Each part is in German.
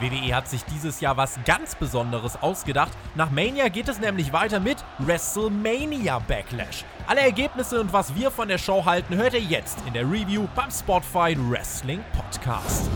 WWE hat sich dieses Jahr was ganz Besonderes ausgedacht. Nach Mania geht es nämlich weiter mit WrestleMania Backlash. Alle Ergebnisse und was wir von der Show halten, hört ihr jetzt in der Review beim Spotify Wrestling Podcast.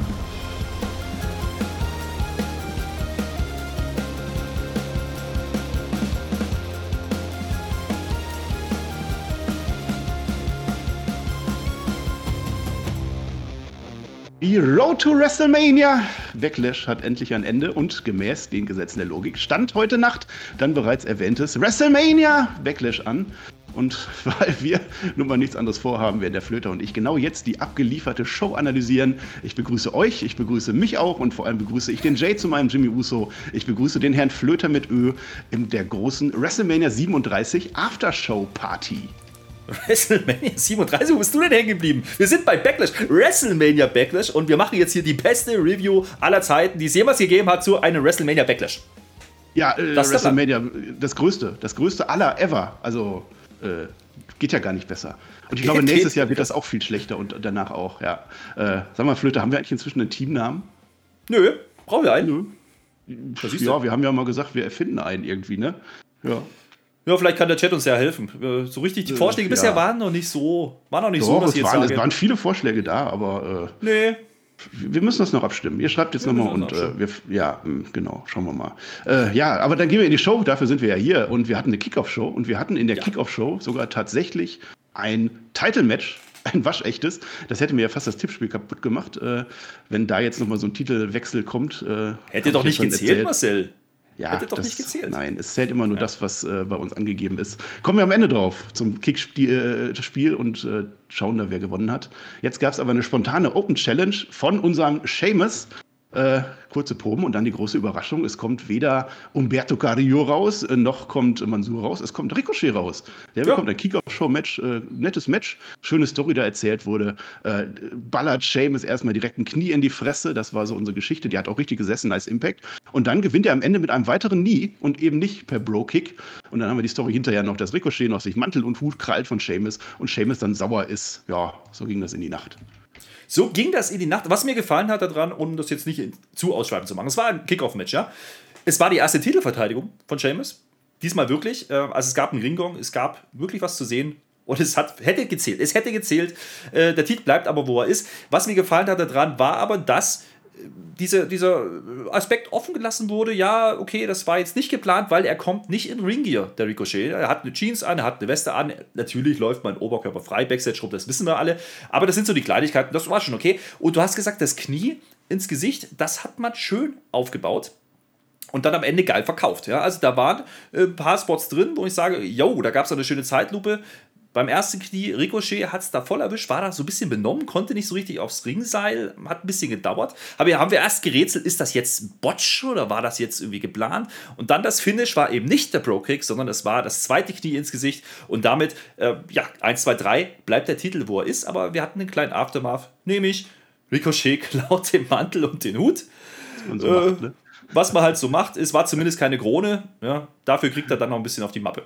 Die Road to WrestleMania Backlash hat endlich ein Ende und gemäß den Gesetzen der Logik stand heute Nacht dann bereits erwähntes WrestleMania Backlash an. Und weil wir nun mal nichts anderes vorhaben, werden der Flöter und ich genau jetzt die abgelieferte Show analysieren. Ich begrüße euch, ich begrüße mich auch und vor allem begrüße ich den Jay zu meinem Jimmy Uso. Ich begrüße den Herrn Flöter mit Ö in der großen WrestleMania 37 Aftershow Party. WrestleMania 37, wo bist du denn hängen geblieben? Wir sind bei Backlash, WrestleMania Backlash und wir machen jetzt hier die beste Review aller Zeiten, die es jemals gegeben hat zu einem WrestleMania Backlash. Ja, äh, das WrestleMania, das größte, das größte aller ever. Also äh, geht ja gar nicht besser. Und ich glaube, nächstes Jahr wird das auch viel schlechter und danach auch, ja. Äh, sag mal, Flöte, haben wir eigentlich inzwischen einen Teamnamen? Nö, brauchen wir einen? Nö. Ja, wir haben ja mal gesagt, wir erfinden einen irgendwie, ne? Ja. Ja, vielleicht kann der Chat uns ja helfen. So richtig, die Vorschläge ja. bisher waren noch nicht so, waren noch nicht Doch, so, dass es waren, es waren viele Vorschläge da, aber äh, nee. Wir müssen das noch abstimmen. Ihr schreibt jetzt nochmal und äh, wir, ja, hm, genau, schauen wir mal. Äh, ja, aber dann gehen wir in die Show, dafür sind wir ja hier und wir hatten eine Kickoff-Show und wir hatten in der ja. Kickoff-Show sogar tatsächlich ein Title-Match, ein waschechtes. Das hätte mir ja fast das Tippspiel kaputt gemacht, äh, wenn da jetzt nochmal so ein Titelwechsel kommt. Äh, Hätte doch nicht gezählt, erzählt. Marcel. Ja, Hätte doch das, nicht gezählt. Nein, es zählt immer nur ja. das, was äh, bei uns angegeben ist. Kommen wir am Ende drauf zum Kickspiel äh, und äh, schauen da, wer gewonnen hat. Jetzt gab es aber eine spontane Open Challenge von unserem Seamus. Äh, kurze Proben und dann die große Überraschung. Es kommt weder Umberto Carrillo raus, äh, noch kommt Mansur raus, es kommt Ricochet raus. Der ja. bekommt ein Kick-Off-Show-Match, äh, nettes Match, schöne Story da erzählt wurde. Äh, ballert Seamus erstmal direkt ein Knie in die Fresse, das war so unsere Geschichte, die hat auch richtig gesessen, nice Impact. Und dann gewinnt er am Ende mit einem weiteren Knie und eben nicht per Bro-Kick. Und dann haben wir die Story hinterher noch, dass Ricochet noch sich Mantel und Hut krallt von Seamus und Seamus dann sauer ist. Ja, so ging das in die Nacht. So ging das in die Nacht. Was mir gefallen hat daran, um das jetzt nicht zu ausschweifend zu machen, es war ein Kickoff-Match, ja. Es war die erste Titelverteidigung von Seamus. Diesmal wirklich. Äh, also es gab einen Ringgong, es gab wirklich was zu sehen. Und es hat, hätte gezählt. Es hätte gezählt. Äh, der Titel bleibt aber, wo er ist. Was mir gefallen hat daran, war aber, dass diese, dieser Aspekt offen gelassen wurde, ja, okay, das war jetzt nicht geplant, weil er kommt nicht in Ringgear, der Ricochet. Er hat eine Jeans an, er hat eine Weste an. Natürlich läuft mein Oberkörper frei, Backstage rum, das wissen wir alle. Aber das sind so die Kleinigkeiten, das war schon okay. Und du hast gesagt, das Knie ins Gesicht, das hat man schön aufgebaut und dann am Ende geil verkauft. Ja? Also da waren ein paar Spots drin, wo ich sage, yo, da gab es eine schöne Zeitlupe beim ersten Knie, Ricochet hat es da voll erwischt, war da so ein bisschen benommen, konnte nicht so richtig aufs Ringseil, hat ein bisschen gedauert. Aber haben wir erst gerätselt, ist das jetzt Botch oder war das jetzt irgendwie geplant? Und dann das Finish war eben nicht der Pro-Kick, sondern es war das zweite Knie ins Gesicht. Und damit, äh, ja, 1, 2, 3 bleibt der Titel, wo er ist. Aber wir hatten einen kleinen Aftermath, nämlich Ricochet klaut den Mantel und den Hut. So äh, macht, ne? Was man halt so macht, es war zumindest keine Krone. Ja, dafür kriegt er dann noch ein bisschen auf die Mappe.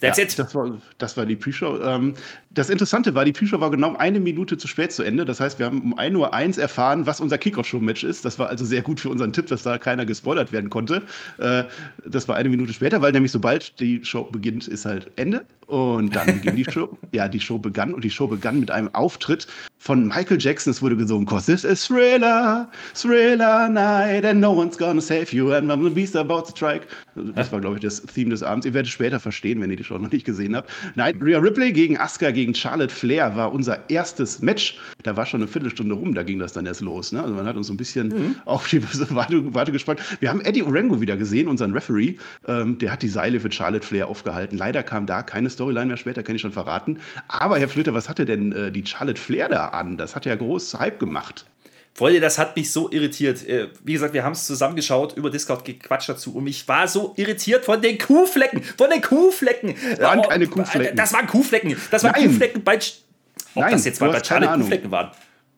That's ja, it. Das war, das war die Pre-Show. Ähm, das Interessante war, die Pre-Show war genau eine Minute zu spät zu Ende. Das heißt, wir haben um 1.01 Uhr erfahren, was unser Kickoff-Show-Match ist. Das war also sehr gut für unseren Tipp, dass da keiner gespoilert werden konnte. Äh, das war eine Minute später, weil nämlich sobald die Show beginnt, ist halt Ende. Und dann beginnt die Show. Ja, die Show begann und die Show begann mit einem Auftritt von Michael Jackson. Es wurde gesungen, cause this is Thriller, Thriller night and no one's gonna save you and the beast about to strike. Das war, glaube ich, das Theme des Abends. Ihr werdet später verstehen, wenn ihr die Show noch nicht gesehen habt. Nein, Rhea Ripley gegen Asuka gegen Charlotte Flair war unser erstes Match. Da war schon eine Viertelstunde rum, da ging das dann erst los. Ne? Also man hat uns so ein bisschen mhm. auf die Warte, Warte gespannt. Wir haben Eddie Orengo wieder gesehen, unseren Referee. Ähm, der hat die Seile für Charlotte Flair aufgehalten. Leider kam da keine Storyline mehr später, kann ich schon verraten. Aber Herr Flöter, was hatte denn äh, die Charlotte Flair da an? Das hat ja groß Hype gemacht. Freunde, das hat mich so irritiert. Äh, wie gesagt, wir haben es zusammengeschaut, über Discord gequatscht dazu und ich war so irritiert von den Kuhflecken. Von den Kuhflecken. Das waren oh, keine Kuhflecken. Das waren Kuhflecken. Das waren Nein. Kuhflecken bei. Ob Nein, das jetzt mal bei Charlotte Kuhflecken waren.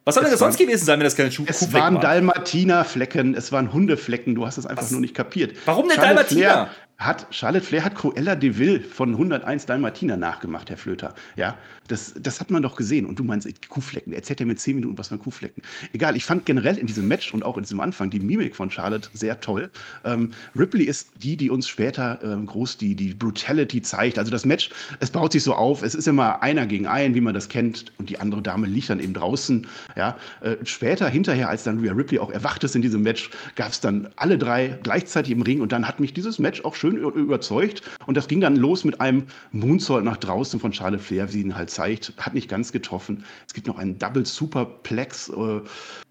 Was soll denn das sonst gewesen sein, wenn das keine Schuh Es waren Dalmatiner-Flecken, es waren Hundeflecken, du hast es einfach Was? nur nicht kapiert. Warum denn Dalmatiner? Hat Charlotte Flair hat Cruella de Vil von 101 Dalmatiner nachgemacht, Herr Flöter. Ja, das, das hat man doch gesehen. Und du meinst Kuhflecken. Erzählt er mir 10 Minuten was von Kuhflecken. Egal, ich fand generell in diesem Match und auch in diesem Anfang die Mimik von Charlotte sehr toll. Ähm, Ripley ist die, die uns später ähm, groß die, die Brutality zeigt. Also das Match, es baut sich so auf. Es ist immer einer gegen einen, wie man das kennt. Und die andere Dame liegt dann eben draußen. Ja, äh, später, hinterher, als dann Rhea Ripley auch erwacht ist in diesem Match, gab es dann alle drei gleichzeitig im Ring. Und dann hat mich dieses Match auch schön überzeugt. Und das ging dann los mit einem Moonsault nach draußen von Charlotte Flair, wie sie ihn halt zeigt. Hat nicht ganz getroffen. Es gibt noch einen Double Superplex. Äh,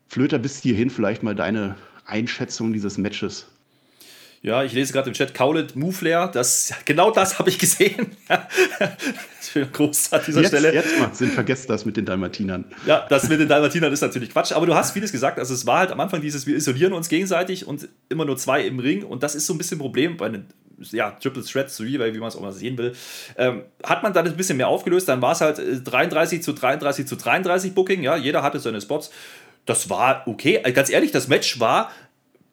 Flöter, bis hierhin vielleicht mal deine Einschätzung dieses Matches. Ja, ich lese gerade im Chat Cowlet Move Flair. Das, genau das habe ich gesehen. Groß an dieser jetzt, Stelle. Jetzt mal, sind vergesst das mit den Dalmatinern. Ja, das mit den Dalmatinern ist natürlich Quatsch. Aber du hast vieles gesagt. Also es war halt am Anfang dieses, wir isolieren uns gegenseitig und immer nur zwei im Ring. Und das ist so ein bisschen ein Problem bei den ja, Triple Threat Three, wie man es auch mal sehen will, ähm, hat man dann ein bisschen mehr aufgelöst. Dann war es halt 33 äh, zu 33 zu 33 Booking. Ja, jeder hatte seine Spots. Das war okay. Äh, ganz ehrlich, das Match war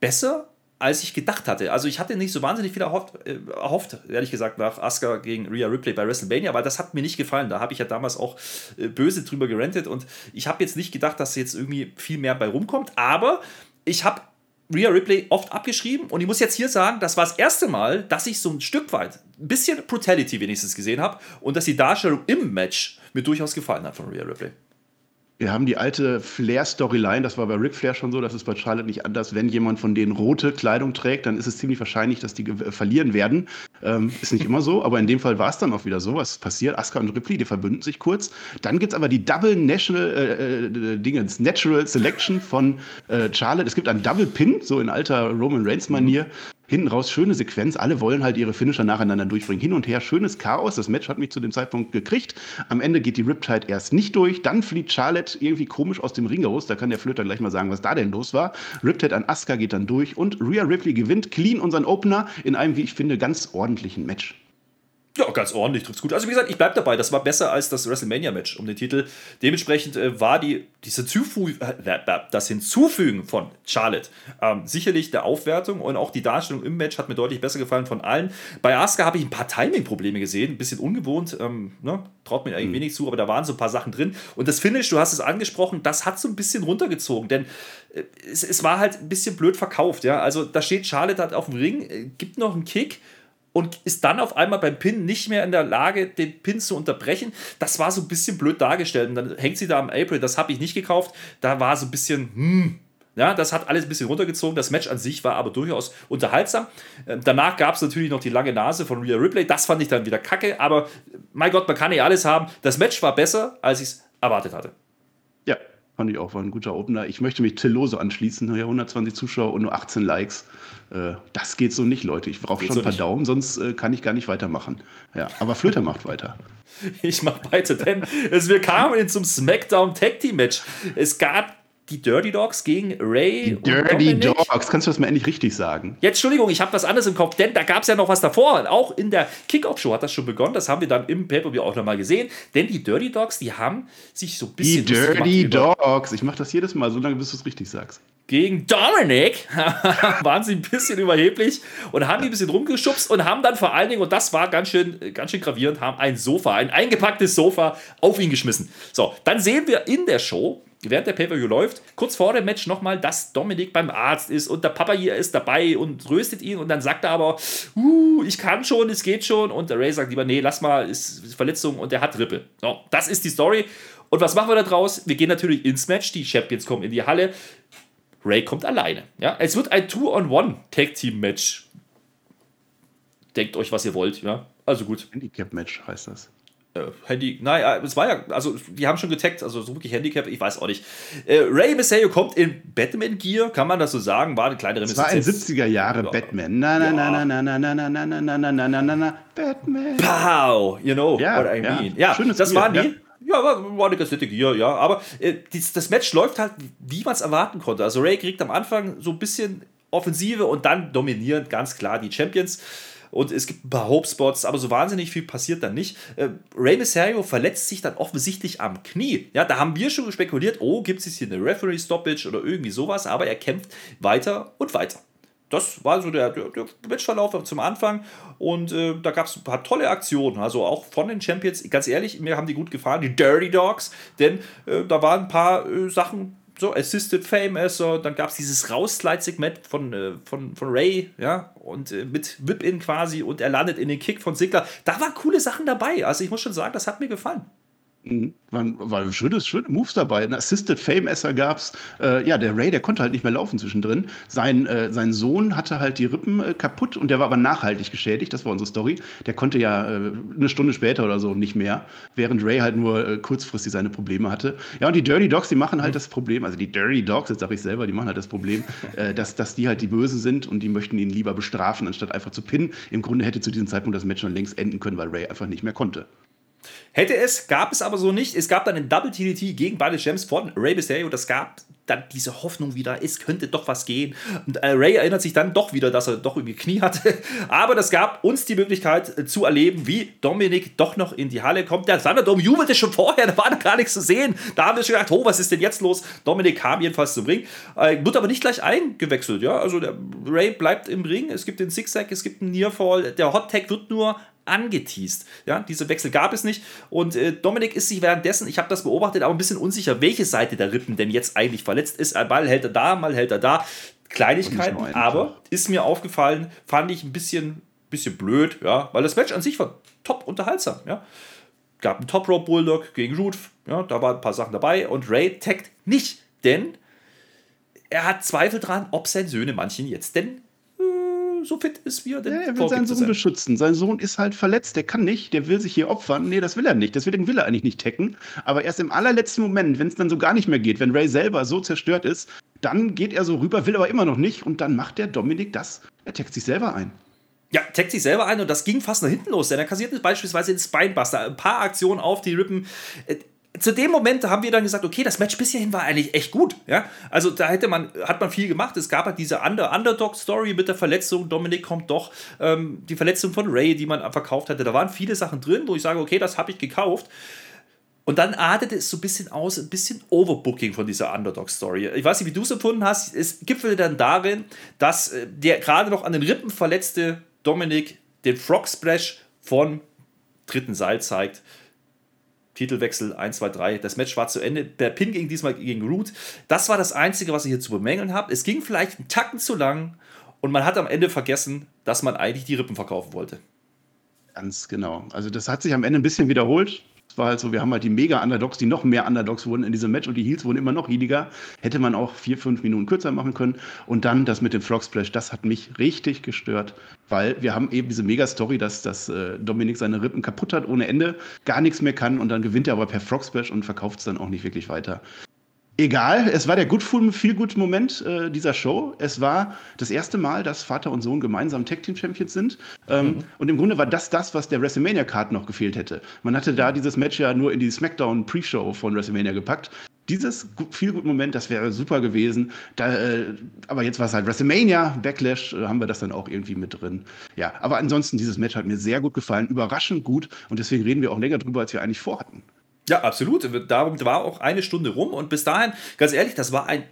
besser als ich gedacht hatte. Also ich hatte nicht so wahnsinnig viel erhofft, äh, erhofft ehrlich gesagt, nach Asuka gegen Rhea Ripley bei WrestleMania, weil das hat mir nicht gefallen. Da habe ich ja damals auch äh, böse drüber gerentet und ich habe jetzt nicht gedacht, dass jetzt irgendwie viel mehr bei rumkommt, aber ich habe Rhea Ripley oft abgeschrieben und ich muss jetzt hier sagen, das war das erste Mal, dass ich so ein Stück weit ein bisschen Brutality wenigstens gesehen habe und dass die Darstellung im Match mir durchaus gefallen hat von Rhea Ripley. Wir haben die alte Flair-Storyline, das war bei Ric Flair schon so, das ist bei Charlotte nicht anders. Wenn jemand von denen rote Kleidung trägt, dann ist es ziemlich wahrscheinlich, dass die verlieren werden. Ähm, ist nicht immer so, aber in dem Fall war es dann auch wieder so. Was passiert? Asuka und Ripley, die verbünden sich kurz. Dann gibt es aber die Double National äh, äh, Dingens, Natural Selection von äh, Charlotte. Es gibt einen Double Pin, so in alter Roman Reigns-Manier. Hinten raus schöne Sequenz. Alle wollen halt ihre Finisher nacheinander durchbringen. Hin und her schönes Chaos. Das Match hat mich zu dem Zeitpunkt gekriegt. Am Ende geht die Riptide erst nicht durch. Dann flieht Charlotte irgendwie komisch aus dem Ring raus. Da kann der Flöter gleich mal sagen, was da denn los war. Riptide an Asuka geht dann durch und Rhea Ripley gewinnt clean unseren Opener in einem, wie ich finde, ganz ordentlichen Match. Ja, ganz ordentlich, trifft's gut. Also wie gesagt, ich bleibe dabei, das war besser als das WrestleMania-Match um den Titel. Dementsprechend äh, war die, diese Zufu äh, das Hinzufügen von Charlotte ähm, sicherlich der Aufwertung und auch die Darstellung im Match hat mir deutlich besser gefallen von allen. Bei Asuka habe ich ein paar Timing-Probleme gesehen, ein bisschen ungewohnt, ähm, ne? traut mir eigentlich mhm. wenig zu, aber da waren so ein paar Sachen drin. Und das Finish, du hast es angesprochen, das hat so ein bisschen runtergezogen, denn äh, es, es, war halt ein bisschen blöd verkauft. Ja? Also da steht Charlotte halt auf dem Ring, äh, gibt noch einen Kick und ist dann auf einmal beim Pin nicht mehr in der Lage, den Pin zu unterbrechen. Das war so ein bisschen blöd dargestellt. Und dann hängt sie da am April, das habe ich nicht gekauft. Da war so ein bisschen, hm, ja, das hat alles ein bisschen runtergezogen. Das Match an sich war aber durchaus unterhaltsam. Ähm, danach gab es natürlich noch die lange Nase von Rhea Ripley. Das fand ich dann wieder kacke. Aber mein Gott, man kann ja alles haben. Das Match war besser, als ich es erwartet hatte. Ja, fand ich auch. War ein guter Opener. Ich möchte mich Tillose anschließen. 120 Zuschauer und nur 18 Likes. Äh, das geht so nicht, Leute. Ich brauche schon so ein paar nicht. Daumen, sonst äh, kann ich gar nicht weitermachen. Ja, aber Flöter macht weiter. Ich mache weiter, denn es, wir kamen zum SmackDown Tag Team Match. Es gab die Dirty Dogs gegen Ray. Die Dirty Dogs, kannst du das mal endlich richtig sagen? Jetzt, Entschuldigung, ich habe was anderes im Kopf, denn da gab es ja noch was davor. Auch in der Kickoff-Show hat das schon begonnen. Das haben wir dann im Pay-Per-View auch nochmal gesehen. Denn die Dirty Dogs, die haben sich so ein bisschen. Die Dirty Dogs, ich mache das jedes Mal, so lange bis du es richtig sagst gegen Dominic waren sie ein bisschen überheblich und haben die ein bisschen rumgeschubst und haben dann vor allen Dingen, und das war ganz schön, ganz schön gravierend, haben ein Sofa, ein eingepacktes Sofa auf ihn geschmissen. So, dann sehen wir in der Show, während der Pay-Per-View läuft, kurz vor dem Match nochmal, dass Dominik beim Arzt ist und der Papa hier ist dabei und tröstet ihn und dann sagt er aber, uh, ich kann schon, es geht schon und der Ray sagt lieber, nee, lass mal, ist Verletzung und er hat Rippe. So, das ist die Story. Und was machen wir da draus? Wir gehen natürlich ins Match, die Champions kommen in die Halle. Ray kommt alleine. Ja? Es wird ein Two-on-One-Tag-Team-Match. Denkt euch, was ihr wollt. Ja? Also gut. Handicap-Match heißt das. Äh, Handy, naja, es war ja, also die haben schon getaggt, also so wirklich Handicap, ich weiß auch nicht. Äh, Ray Mysterio kommt in Batman-Gear, kann man das so sagen? War eine kleine Reminiszenz. Das war ein 70er Jahre ja. Batman. Na, na, na, na, na, na, na, na, na, na, na, na, na, na, na, Batman. Pow, you know ja, what I mean. Ja, ja Schönes das Bier, waren die. Ja. Ja, war, war eine Kassette hier, ja. Aber äh, das, das Match läuft halt, wie man es erwarten konnte. Also Ray kriegt am Anfang so ein bisschen Offensive und dann dominieren ganz klar die Champions. Und es gibt ein paar Hope-Spots, aber so wahnsinnig viel passiert dann nicht. Äh, Rey Mysterio verletzt sich dann offensichtlich am Knie. Ja, da haben wir schon spekuliert, oh, gibt es hier eine Referee-Stoppage oder irgendwie sowas, aber er kämpft weiter und weiter. das war so der, der, der Matchverlauf zum Anfang und äh, da gab es ein paar tolle Aktionen, also auch von den Champions. Ganz ehrlich, mir haben die gut gefallen, die Dirty Dogs, denn äh, da waren ein paar äh, Sachen, so Assisted Fame Esser, dann gab es dieses Rausslide-Segment von, äh, von, von Ray, ja, und äh, mit Whip-In quasi und er landet in den Kick von Sigler. Da waren coole Sachen dabei, also ich muss schon sagen, das hat mir gefallen. Mhm. Waren, waren schöne, schöne Moves dabei. Ein Assisted Fame Esser gab's. Äh, ja, der Ray, der konnte halt nicht mehr laufen zwischendrin. Sein, äh, sein Sohn hatte halt die Rippen äh, kaputt und der war aber nachhaltig geschädigt. Das war unsere Story. Der konnte ja äh, eine Stunde später oder so nicht mehr, während Ray halt nur äh, kurzfristig seine Probleme hatte. Ja, und die Dirty Dogs, die machen halt mhm. das Problem, also die Dirty Dogs, jetzt sage ich selber, die machen halt das Problem, äh, dass, dass die halt die Bösen sind und die möchten ihn lieber bestrafen, anstatt einfach zu pinnen. Im Grunde hätte zu diesem Zeitpunkt das Match schon längst enden können, weil Ray einfach nicht mehr konnte. Hätte es, gab es aber so nicht. Es gab dann ein Double TDT gegen beide Gems von Ray Mysterio. Das gab dann diese Hoffnung wieder, es könnte doch was gehen. Und äh, Ray erinnert sich dann doch wieder, dass er doch irgendwie Knie hatte. Aber das gab uns die Möglichkeit äh, zu erleben, wie Dominik doch noch in die Halle kommt. Der Thunderdome jubelte schon vorher, da war noch gar nichts zu sehen. Da haben wir schon gedacht, oh, was ist denn jetzt los? Dominik kam jedenfalls zum Ring. Äh, wird aber nicht gleich eingewechselt, ja. Also der Ray bleibt im Ring. Es gibt den Zigzag, es gibt einen Nearfall. Der Hot Tag wird nur angeteased. Ja, diese Wechsel gab es nicht. Und äh, Dominik ist sich währenddessen, ich habe das beobachtet, aber ein bisschen unsicher, welche Seite der Rippen denn jetzt eigentlich verletzt ist. Mal hält er da, mal hält er da. Kleinigkeiten, aber ist mir aufgefallen, fand ich ein bisschen, bisschen blöd, ja, weil das Match an sich war top unterhaltsam, ja. Gab einen Top Rope Bulldog gegen Root, ja, da waren ein paar Sachen dabei und Ray taggt nicht, denn er hat Zweifel dran, ob seine Söhne manchen jetzt denn so fit ist, wie er denn ja, Er will seinen Sohn beschützen. Sein Sohn ist halt verletzt, der kann nicht, der will sich hier opfern. Nee, das will er nicht. Deswegen will er eigentlich nicht tacken. Aber erst im allerletzten Moment, wenn es dann so gar nicht mehr geht, wenn Ray selber so zerstört ist, dann geht er so rüber, will aber immer noch nicht. Und dann macht der Dominik das. Er taggt sich selber ein. Ja, taggt sich selber ein und das ging fast nach hinten los, denn er kassiert beispielsweise den Spinebuster. Ein paar Aktionen auf die Rippen äh, zu dem Moment haben wir dann gesagt, okay, das Match bis hierhin war eigentlich echt gut. Ja? Also da hätte man, hat man viel gemacht. Es gab halt diese Under Underdog-Story mit der Verletzung. Dominik kommt doch, ähm, die Verletzung von Ray, die man verkauft hatte. Da waren viele Sachen drin, wo ich sage, okay, das habe ich gekauft. Und dann artete es so ein bisschen aus, ein bisschen Overbooking von dieser Underdog-Story. Ich weiß nicht, wie du es empfunden hast. Es gipfelte dann darin, dass äh, der gerade noch an den Rippen verletzte Dominik den Frog Splash von dritten Seil zeigt. Titelwechsel 1, 2, 3. Das Match war zu Ende. Der Pin ging diesmal gegen Root. Das war das Einzige, was ich hier zu bemängeln habe. Es ging vielleicht einen Tacken zu lang und man hat am Ende vergessen, dass man eigentlich die Rippen verkaufen wollte. Ganz genau. Also das hat sich am Ende ein bisschen wiederholt war halt so, wir haben halt die Mega-Underdogs, die noch mehr Underdogs wurden in diesem Match und die Heels wurden immer noch healiger. Hätte man auch vier, fünf Minuten kürzer machen können. Und dann das mit dem Frog Splash, das hat mich richtig gestört, weil wir haben eben diese Mega-Story, dass, dass äh, Dominik seine Rippen kaputt hat ohne Ende, gar nichts mehr kann und dann gewinnt er aber per Frog Splash und verkauft es dann auch nicht wirklich weiter. Egal, es war der Good Feel Good Moment äh, dieser Show. Es war das erste Mal, dass Vater und Sohn gemeinsam Tag Team Champions sind. Ähm, mhm. Und im Grunde war das das, was der WrestleMania Card noch gefehlt hätte. Man hatte da dieses Match ja nur in die SmackDown Pre-Show von WrestleMania gepackt. Dieses Feel Good Moment, das wäre super gewesen. Da, äh, aber jetzt war es halt WrestleMania, Backlash, äh, haben wir das dann auch irgendwie mit drin. Ja, aber ansonsten, dieses Match hat mir sehr gut gefallen, überraschend gut. Und deswegen reden wir auch länger drüber, als wir eigentlich vorhatten. Ja, absolut. Darum war auch eine Stunde rum und bis dahin, ganz ehrlich, das war ein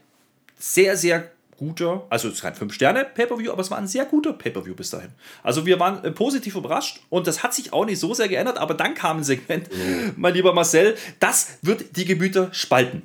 sehr, sehr guter, also es ist kein 5-Sterne-Pay-Per-View, aber es war ein sehr guter Pay-Per-View bis dahin. Also wir waren äh, positiv überrascht und das hat sich auch nicht so sehr geändert, aber dann kam ein Segment, mhm. mein lieber Marcel, das wird die Gemüter spalten.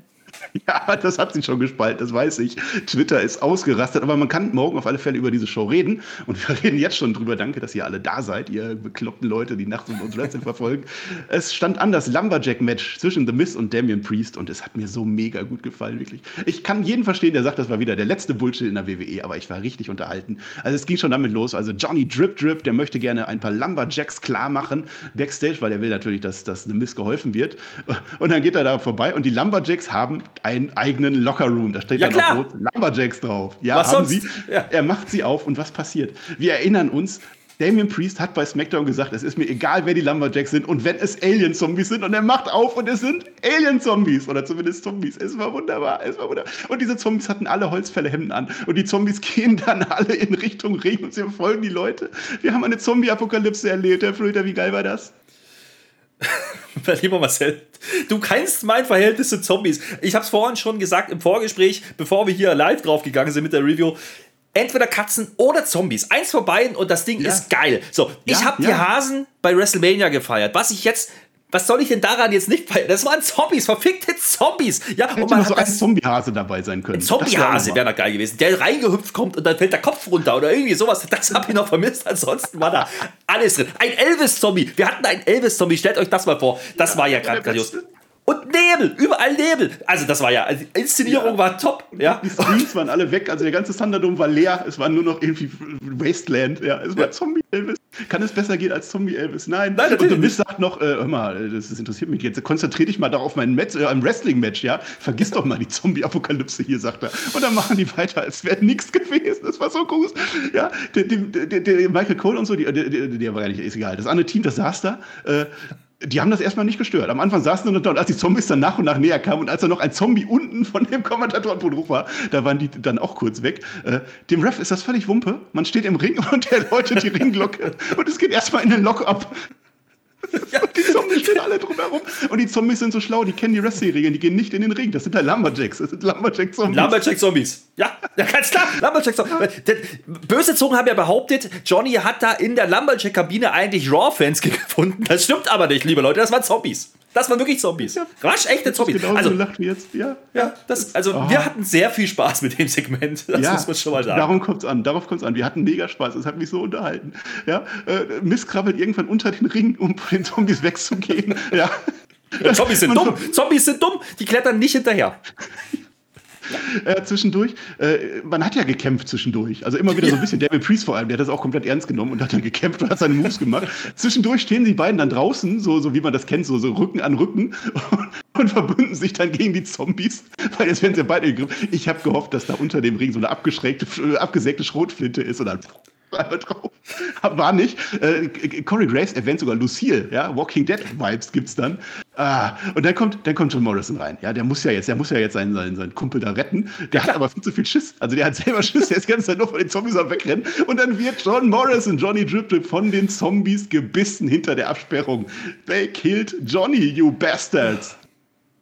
Ja, das hat sich schon gespalten, das weiß ich. Twitter ist ausgerastet, aber man kann morgen auf alle Fälle über diese Show reden. Und wir reden jetzt schon drüber. Danke, dass ihr alle da seid, ihr bekloppten Leute, die nachts uns Wrestling verfolgen. Es stand an das Lumberjack-Match zwischen The Miz und Damian Priest und es hat mir so mega gut gefallen, wirklich. Ich kann jeden verstehen, der sagt, das war wieder der letzte Bullshit in der WWE, aber ich war richtig unterhalten. Also es ging schon damit los. Also Johnny Drip Drip, der möchte gerne ein paar Lumberjacks klar machen, backstage, weil er will natürlich, dass, dass The Miz geholfen wird. Und dann geht er da vorbei und die Lumberjacks haben einen eigenen Lockerroom. Da steht ja, dann auch Lumberjacks drauf. Ja, was haben sonst? sie. Ja. Er macht sie auf und was passiert? Wir erinnern uns, Damien Priest hat bei SmackDown gesagt, es ist mir egal, wer die Lumberjacks sind und wenn es Alien-Zombies sind und er macht auf und es sind Alien-Zombies oder zumindest Zombies. Es war wunderbar, es war wunderbar. Und diese Zombies hatten alle Holzfälle-Hemden an und die Zombies gehen dann alle in Richtung Regen und sie verfolgen die Leute. Wir haben eine Zombie-Apokalypse erlebt, Herr Flöter, wie geil war das? Lieber Marcel, du kennst mein Verhältnis zu Zombies. Ich habe es vorhin schon gesagt im Vorgespräch, bevor wir hier live drauf gegangen sind mit der Review. entweder Katzen oder Zombies. Eins von beiden und das Ding ja. ist geil. So, ich ja, habe ja. die Hasen bei WrestleMania gefeiert. Was ich jetzt was soll ich denn daran jetzt nicht feiern? Das waren Zombies, verfickte Zombies. Ja, Hätte und man so ein Zombiehase dabei sein können. Ein Zombiehase wäre da geil gewesen, der reingehüpft kommt und dann fällt der Kopf runter oder irgendwie sowas. Das habe ich noch vermisst. Ansonsten war da alles drin. Ein Elvis-Zombie. Wir hatten einen Elvis-Zombie. Stellt euch das mal vor. Das war ja gerade grandios. Und Nebel, überall Nebel. Also das war ja, also die Inszenierung ja. war top. Ja. Die Screens waren alle weg, also der ganze Thunderdome war leer. Es war nur noch irgendwie Wasteland. Ja, es war ja. Zombie Elvis. Kann es besser gehen als Zombie Elvis? Nein. Nein und Miss sagt noch, äh, hör mal, das, das, interessiert mich jetzt. Konzentrier dich mal darauf mein Match, äh, ein Wrestling-Match, ja. Vergiss doch mal die Zombie-Apokalypse hier, sagt er. Und dann machen die weiter, als wäre nichts gewesen. Das war so cool. Ja, der, der, der, der Michael Cole und so, die, der, war ja nicht, ist egal. Das andere Team, das saß da. Äh, die haben das erstmal nicht gestört. Am Anfang saßen sie da und als die Zombies dann nach und nach näher kamen und als da noch ein Zombie unten von dem Kommentatorenpult hoch war, da waren die dann auch kurz weg. Äh, dem Ref ist das völlig Wumpe. Man steht im Ring und der läutet die Ringglocke und es geht erstmal in den Lock-up. Ja. Und die Zombies stehen alle drumherum. Und die Zombies sind so schlau, die kennen die Wrestling-Regeln, die gehen nicht in den Ring. Das sind halt Lumberjacks. Das sind Lumberjack-Zombies. Lumberjack-Zombies. Ja, ja, ganz klar. Lumberjack-Zombies. Böse Zungen haben ja behauptet, Johnny hat da in der Lumberjack-Kabine eigentlich Raw-Fans gefunden. Das stimmt aber nicht, liebe Leute. Das waren Zombies. Das waren wirklich Zombies. Ja. Rasch echte Zombies. Also, gelacht wie jetzt. Ja, ja das, also oh. wir hatten sehr viel Spaß mit dem Segment. Das ja, muss man schon mal sagen. Darum kommt es an. Darauf kommt es an. Wir hatten mega Spaß. Es hat mich so unterhalten. Ja, äh, Miss krabbelt irgendwann unter den Ring, um vor den Zombies wegzugehen. ja. ja. Zombies sind dumm. Zombies sind dumm. Die klettern nicht hinterher. äh, zwischendurch. Äh, man hat ja gekämpft zwischendurch. Also immer wieder so ein bisschen. David Priest vor allem, der hat das auch komplett ernst genommen und hat dann gekämpft und hat seine Moves gemacht. zwischendurch stehen die beiden dann draußen, so, so wie man das kennt, so, so Rücken an Rücken und, und verbünden sich dann gegen die Zombies, weil jetzt werden sie beide gegriffen. Ich habe gehofft, dass da unter dem Ring so eine abgeschrägte, äh, abgesägte Schrotflinte ist und dann drauf. War nicht. Äh, Corey Graves erwähnt sogar Lucille, ja, Walking Dead Vibes gibt's dann. Ah, und dann kommt, dann kommt John Morrison rein. Ja, der muss ja jetzt, der muss ja jetzt seinen, seinen, seinen Kumpel da retten. Der hat aber viel zu viel Schiss. Also der hat selber Schiss, der ist die ganze Zeit nur von den Zombies am Wegrennen. Und dann wird John Morrison, Johnny Drip Drip, von den Zombies gebissen hinter der Absperrung. They killed Johnny, you bastards.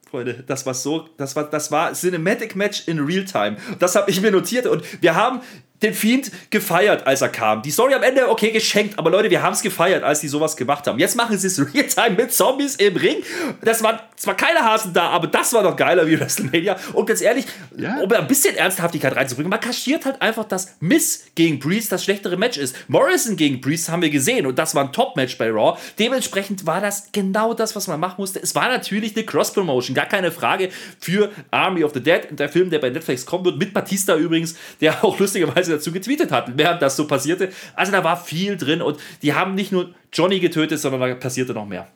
Freunde, das war so, das war, das war Cinematic Match in Real Time. Das habe ich mir notiert und wir haben den Fiend gefeiert, als er kam. Die Story am Ende, okay, geschenkt, aber Leute, wir haben es gefeiert, als die sowas gemacht haben. Jetzt machen sie es Realtime mit Zombies im Ring. Das waren zwar keine Hasen da, aber das war noch geiler wie WrestleMania. Und ganz ehrlich, ja. um ein bisschen Ernsthaftigkeit reinzubringen, man kaschiert halt einfach, dass Miss gegen Priest das schlechtere Match ist. Morrison gegen Priest haben wir gesehen und das war ein Top-Match bei Raw. Dementsprechend war das genau das, was man machen musste. Es war natürlich eine Cross-Promotion, gar keine Frage für Army of the Dead, der Film, der bei Netflix kommen wird, mit Batista übrigens, der auch lustigerweise teilweise dazu getweetet hatten, während das so passierte. Also da war viel drin und die haben nicht nur Johnny getötet, sondern da passierte noch mehr.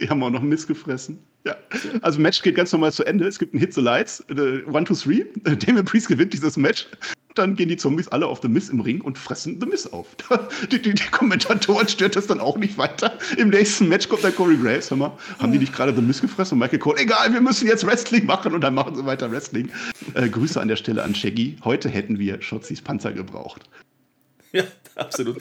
Die haben auch noch Mist gefressen. Ja, also Match geht ganz normal zu Ende. Es gibt einen Hit the Lights, uh, One, Two, Three. Damien Priest gewinnt dieses Match. Dann gehen die Zombies alle auf The Miss im Ring und fressen The Miss auf. Die, die, die Kommentatoren stört das dann auch nicht weiter. Im nächsten Match kommt dann Corey Graves. Hör mal, haben die nicht gerade The Miss gefressen? Und Michael Cole, egal, wir müssen jetzt Wrestling machen. Und dann machen sie weiter Wrestling. Äh, Grüße an der Stelle an Shaggy. Heute hätten wir Shotzis Panzer gebraucht. Ja, absolut.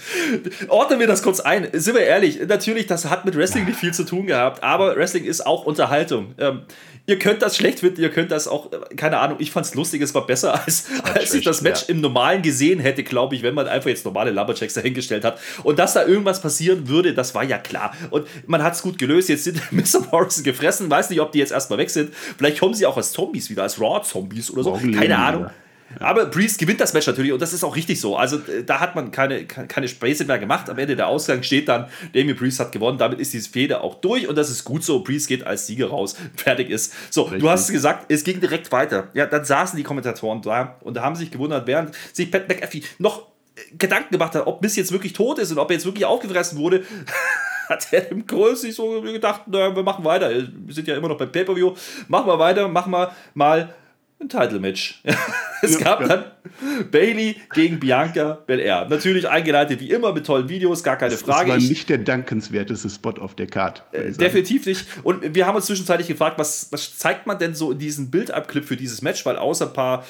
Ordnen wir das kurz ein. Sind wir ehrlich, natürlich, das hat mit Wrestling nicht viel zu tun gehabt, aber Wrestling ist auch Unterhaltung. Ähm, ihr könnt das schlecht finden, ihr könnt das auch, äh, keine Ahnung, ich fand es lustig, es war besser, als, als ich das Match ja. im Normalen gesehen hätte, glaube ich, wenn man einfach jetzt normale Lumberjacks dahingestellt hat. Und dass da irgendwas passieren würde, das war ja klar. Und man hat es gut gelöst. Jetzt sind Mr. Morrison gefressen, weiß nicht, ob die jetzt erstmal weg sind. Vielleicht kommen sie auch als Zombies wieder, als Raw-Zombies oder so. Keine Ahnung. Aber Priest gewinnt das Match natürlich und das ist auch richtig so. Also äh, da hat man keine, keine Späße mehr gemacht. Am Ende der Ausgang steht dann, Damien Priest hat gewonnen. Damit ist diese Fehde auch durch und das ist gut so. Priest geht als Sieger raus. Fertig ist. So, richtig. du hast es gesagt, es ging direkt weiter. Ja, dann saßen die Kommentatoren da und haben sich gewundert, während sich Pat McAfee noch äh, Gedanken gemacht hat, ob Miss jetzt wirklich tot ist und ob er jetzt wirklich aufgefressen wurde. hat er im Kurs sich so gedacht, naja, wir machen weiter. Wir sind ja immer noch beim Pay-Per-View. Machen wir weiter, machen wir mal ein Title-Match. es gab ja. dann Bailey gegen Bianca Belair. Natürlich eingeleitet wie immer mit tollen Videos, gar keine das, Frage. Das war nicht der dankenswerteste Spot auf der Karte. Äh, definitiv nicht. Und wir haben uns zwischenzeitlich gefragt, was, was zeigt man denn so in diesem Bild-Up-Clip für dieses Match? Weil außer ein paar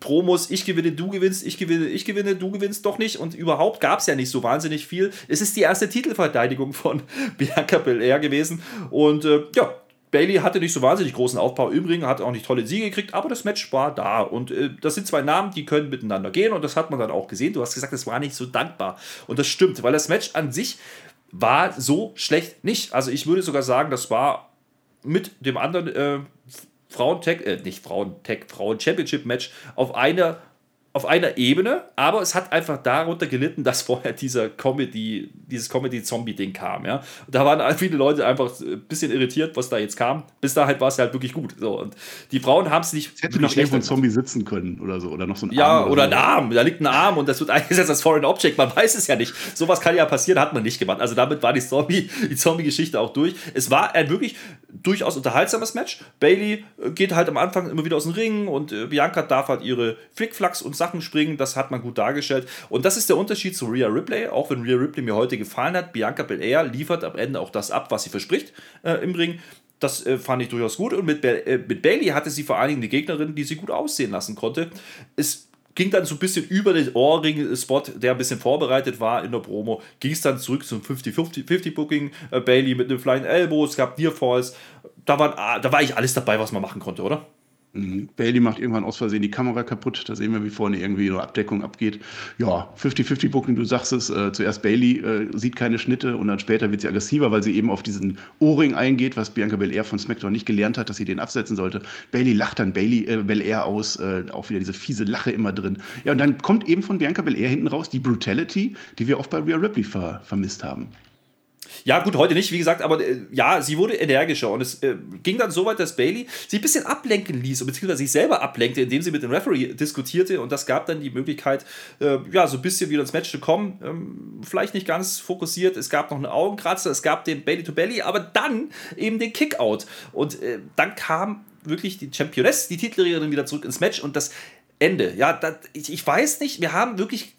Promos, ich gewinne, du gewinnst, ich gewinne, ich gewinne, du gewinnst doch nicht. Und überhaupt gab es ja nicht so wahnsinnig viel. Es ist die erste Titelverteidigung von Bianca Belair gewesen. Und äh, ja, Bailey hatte nicht so wahnsinnig großen Aufbau im Ring, hat auch nicht tolle Siege gekriegt, aber das Match war da. Und äh, das sind zwei Namen, die können miteinander gehen und das hat man dann auch gesehen. Du hast gesagt, es war nicht so dankbar. Und das stimmt, weil das Match an sich war so schlecht nicht. Also ich würde sogar sagen, das war mit dem anderen äh, Frauen-Tech, äh, nicht Frauen-Tech, Frauen-Championship-Match auf einer auf einer Ebene, aber es hat einfach darunter gelitten, dass vorher dieser Comedy, dieses Comedy-Zombie-Ding kam, ja. Da waren viele Leute einfach ein bisschen irritiert, was da jetzt kam. Bis dahin war es halt wirklich gut. So, und die Frauen haben es nicht. Es hätte noch irgendwo ein Zombie sitzen können oder so. Oder noch so ein ja, Arm. Ja, oder, oder ein Arm. Da liegt ein Arm und das wird eingesetzt als Foreign Object. Man weiß es ja nicht. Sowas kann ja passieren, hat man nicht gemacht. Also damit war die Zombie, die Zombie-Geschichte auch durch. Es war ein wirklich durchaus unterhaltsames Match. Bailey äh, geht halt am Anfang immer wieder aus dem Ring und äh, Bianca darf halt ihre Flickflacks und Sachen springen, das hat man gut dargestellt. Und das ist der Unterschied zu Rhea Ripley. Auch wenn Rhea Ripley mir heute gefallen hat, Bianca Belair liefert am Ende auch das ab, was sie verspricht äh, im Ring. Das äh, fand ich durchaus gut. Und mit, äh, mit Bailey hatte sie vor allen Dingen eine Gegnerin, die sie gut aussehen lassen konnte. Es ging dann so ein bisschen über den Ohrring-Spot, der ein bisschen vorbereitet war in der Promo, ging es dann zurück zum 50-50-Booking. Äh, Bailey mit einem Flying Elbow, es gab Near Falls. Da, waren, da war eigentlich alles dabei, was man machen konnte, oder? Mhm. Bailey macht irgendwann aus Versehen die Kamera kaputt. Da sehen wir, wie vorne irgendwie eine Abdeckung abgeht. Ja, 50-50 Booking, du sagst es. Äh, zuerst Bailey äh, sieht keine Schnitte und dann später wird sie aggressiver, weil sie eben auf diesen Ohrring eingeht, was Bianca Belair von SmackDown nicht gelernt hat, dass sie den absetzen sollte. Bailey lacht dann Bailey äh, Belair aus, äh, auch wieder diese fiese Lache immer drin. Ja, und dann kommt eben von Bianca Belair hinten raus die Brutality, die wir oft bei Rhea Ripley ver vermisst haben. Ja, gut, heute nicht, wie gesagt, aber äh, ja, sie wurde energischer und es äh, ging dann so weit, dass Bailey sich ein bisschen ablenken ließ, beziehungsweise sich selber ablenkte, indem sie mit dem Referee diskutierte und das gab dann die Möglichkeit, äh, ja, so ein bisschen wieder ins Match zu kommen. Ähm, vielleicht nicht ganz fokussiert, es gab noch einen Augenkratzer, es gab den Bailey to Belly, aber dann eben den Kickout und äh, dann kam wirklich die Championess, die Titelregierin wieder zurück ins Match und das Ende. Ja, das, ich, ich weiß nicht, wir haben wirklich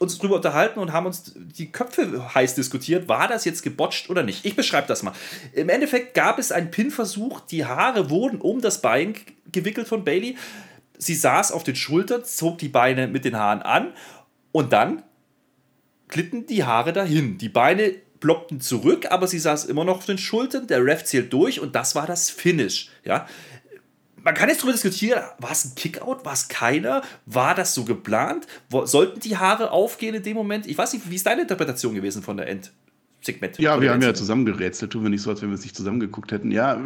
uns drüber unterhalten und haben uns die Köpfe heiß diskutiert, war das jetzt gebotcht oder nicht. Ich beschreibe das mal. Im Endeffekt gab es einen Pin-Versuch, die Haare wurden um das Bein gewickelt von Bailey. Sie saß auf den Schultern, zog die Beine mit den Haaren an und dann glitten die Haare dahin. Die Beine ploppten zurück, aber sie saß immer noch auf den Schultern. Der Ref zählt durch und das war das Finish. Ja, man kann jetzt darüber diskutieren, war es ein Kickout, war es keiner? War das so geplant? Sollten die Haare aufgehen in dem Moment? Ich weiß nicht, wie ist deine Interpretation gewesen von der Endsegment? Ja, wir haben ja zusammengerätselt, tun wir nicht so, als wenn wir es nicht zusammengeguckt hätten. Ja,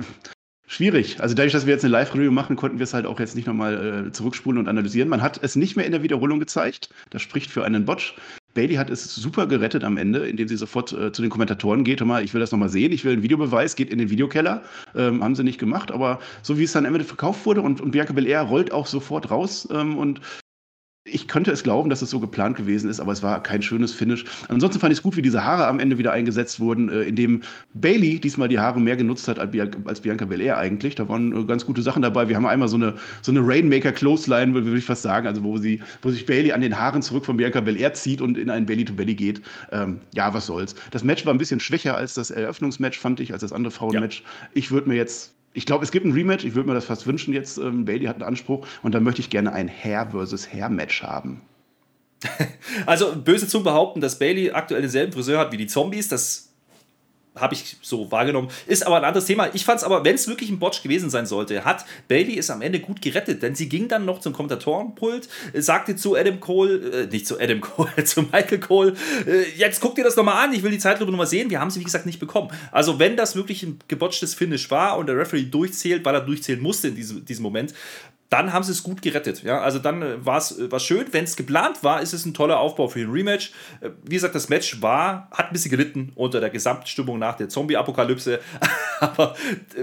schwierig. Also dadurch, dass wir jetzt eine Live-Review machen, konnten wir es halt auch jetzt nicht nochmal äh, zurückspulen und analysieren. Man hat es nicht mehr in der Wiederholung gezeigt. Das spricht für einen Botch. Bailey hat es super gerettet am Ende, indem sie sofort äh, zu den Kommentatoren geht. Hör mal, ich will das nochmal sehen, ich will einen Videobeweis, geht in den Videokeller. Ähm, haben sie nicht gemacht, aber so wie es dann am Ende verkauft wurde und, und Bianca Belair rollt auch sofort raus ähm, und ich könnte es glauben, dass es so geplant gewesen ist, aber es war kein schönes Finish. Ansonsten fand ich es gut, wie diese Haare am Ende wieder eingesetzt wurden, äh, indem Bailey diesmal die Haare mehr genutzt hat als, Bianca, Belair eigentlich. Da waren äh, ganz gute Sachen dabei. Wir haben einmal so eine, so eine Rainmaker Clothesline, würde ich fast sagen, also wo, sie, wo sich Bailey an den Haaren zurück von Bianca Belair zieht und in ein Belly-to-Belly geht. Ähm, ja, was soll's. Das Match war ein bisschen schwächer als das Eröffnungsmatch, fand ich, als das andere Frauenmatch. Ja. Ich würde mir jetzt ich glaube, es gibt ein Rematch. Ich würde mir das fast wünschen jetzt. Ähm, Bailey hat einen Anspruch und dann möchte ich gerne ein Hair versus Hair Match haben. Also böse zu behaupten, dass Bailey aktuell denselben Friseur hat wie die Zombies, das habe ich so wahrgenommen. Ist aber ein anderes Thema. Ich fand es aber, wenn es wirklich ein Botch gewesen sein sollte, hat Bailey es am Ende gut gerettet, denn sie ging dann noch zum Kommentatorenpult, sagte zu Adam Cole, äh, nicht zu Adam Cole, zu Michael Cole, äh, jetzt guck dir das nochmal an, ich will die Zeitlupe nochmal sehen. Wir haben sie, wie gesagt, nicht bekommen. Also, wenn das wirklich ein gebotchtes Finish war und der Referee durchzählt, weil er durchzählen musste in diesem, diesem Moment, dann haben sie es gut gerettet. Ja? Also dann äh, war es äh, schön. Wenn es geplant war, ist es ein toller Aufbau für den Rematch. Äh, wie gesagt, das Match war, hat ein bisschen gelitten unter der Gesamtstimmung nach der Zombie-Apokalypse. Aber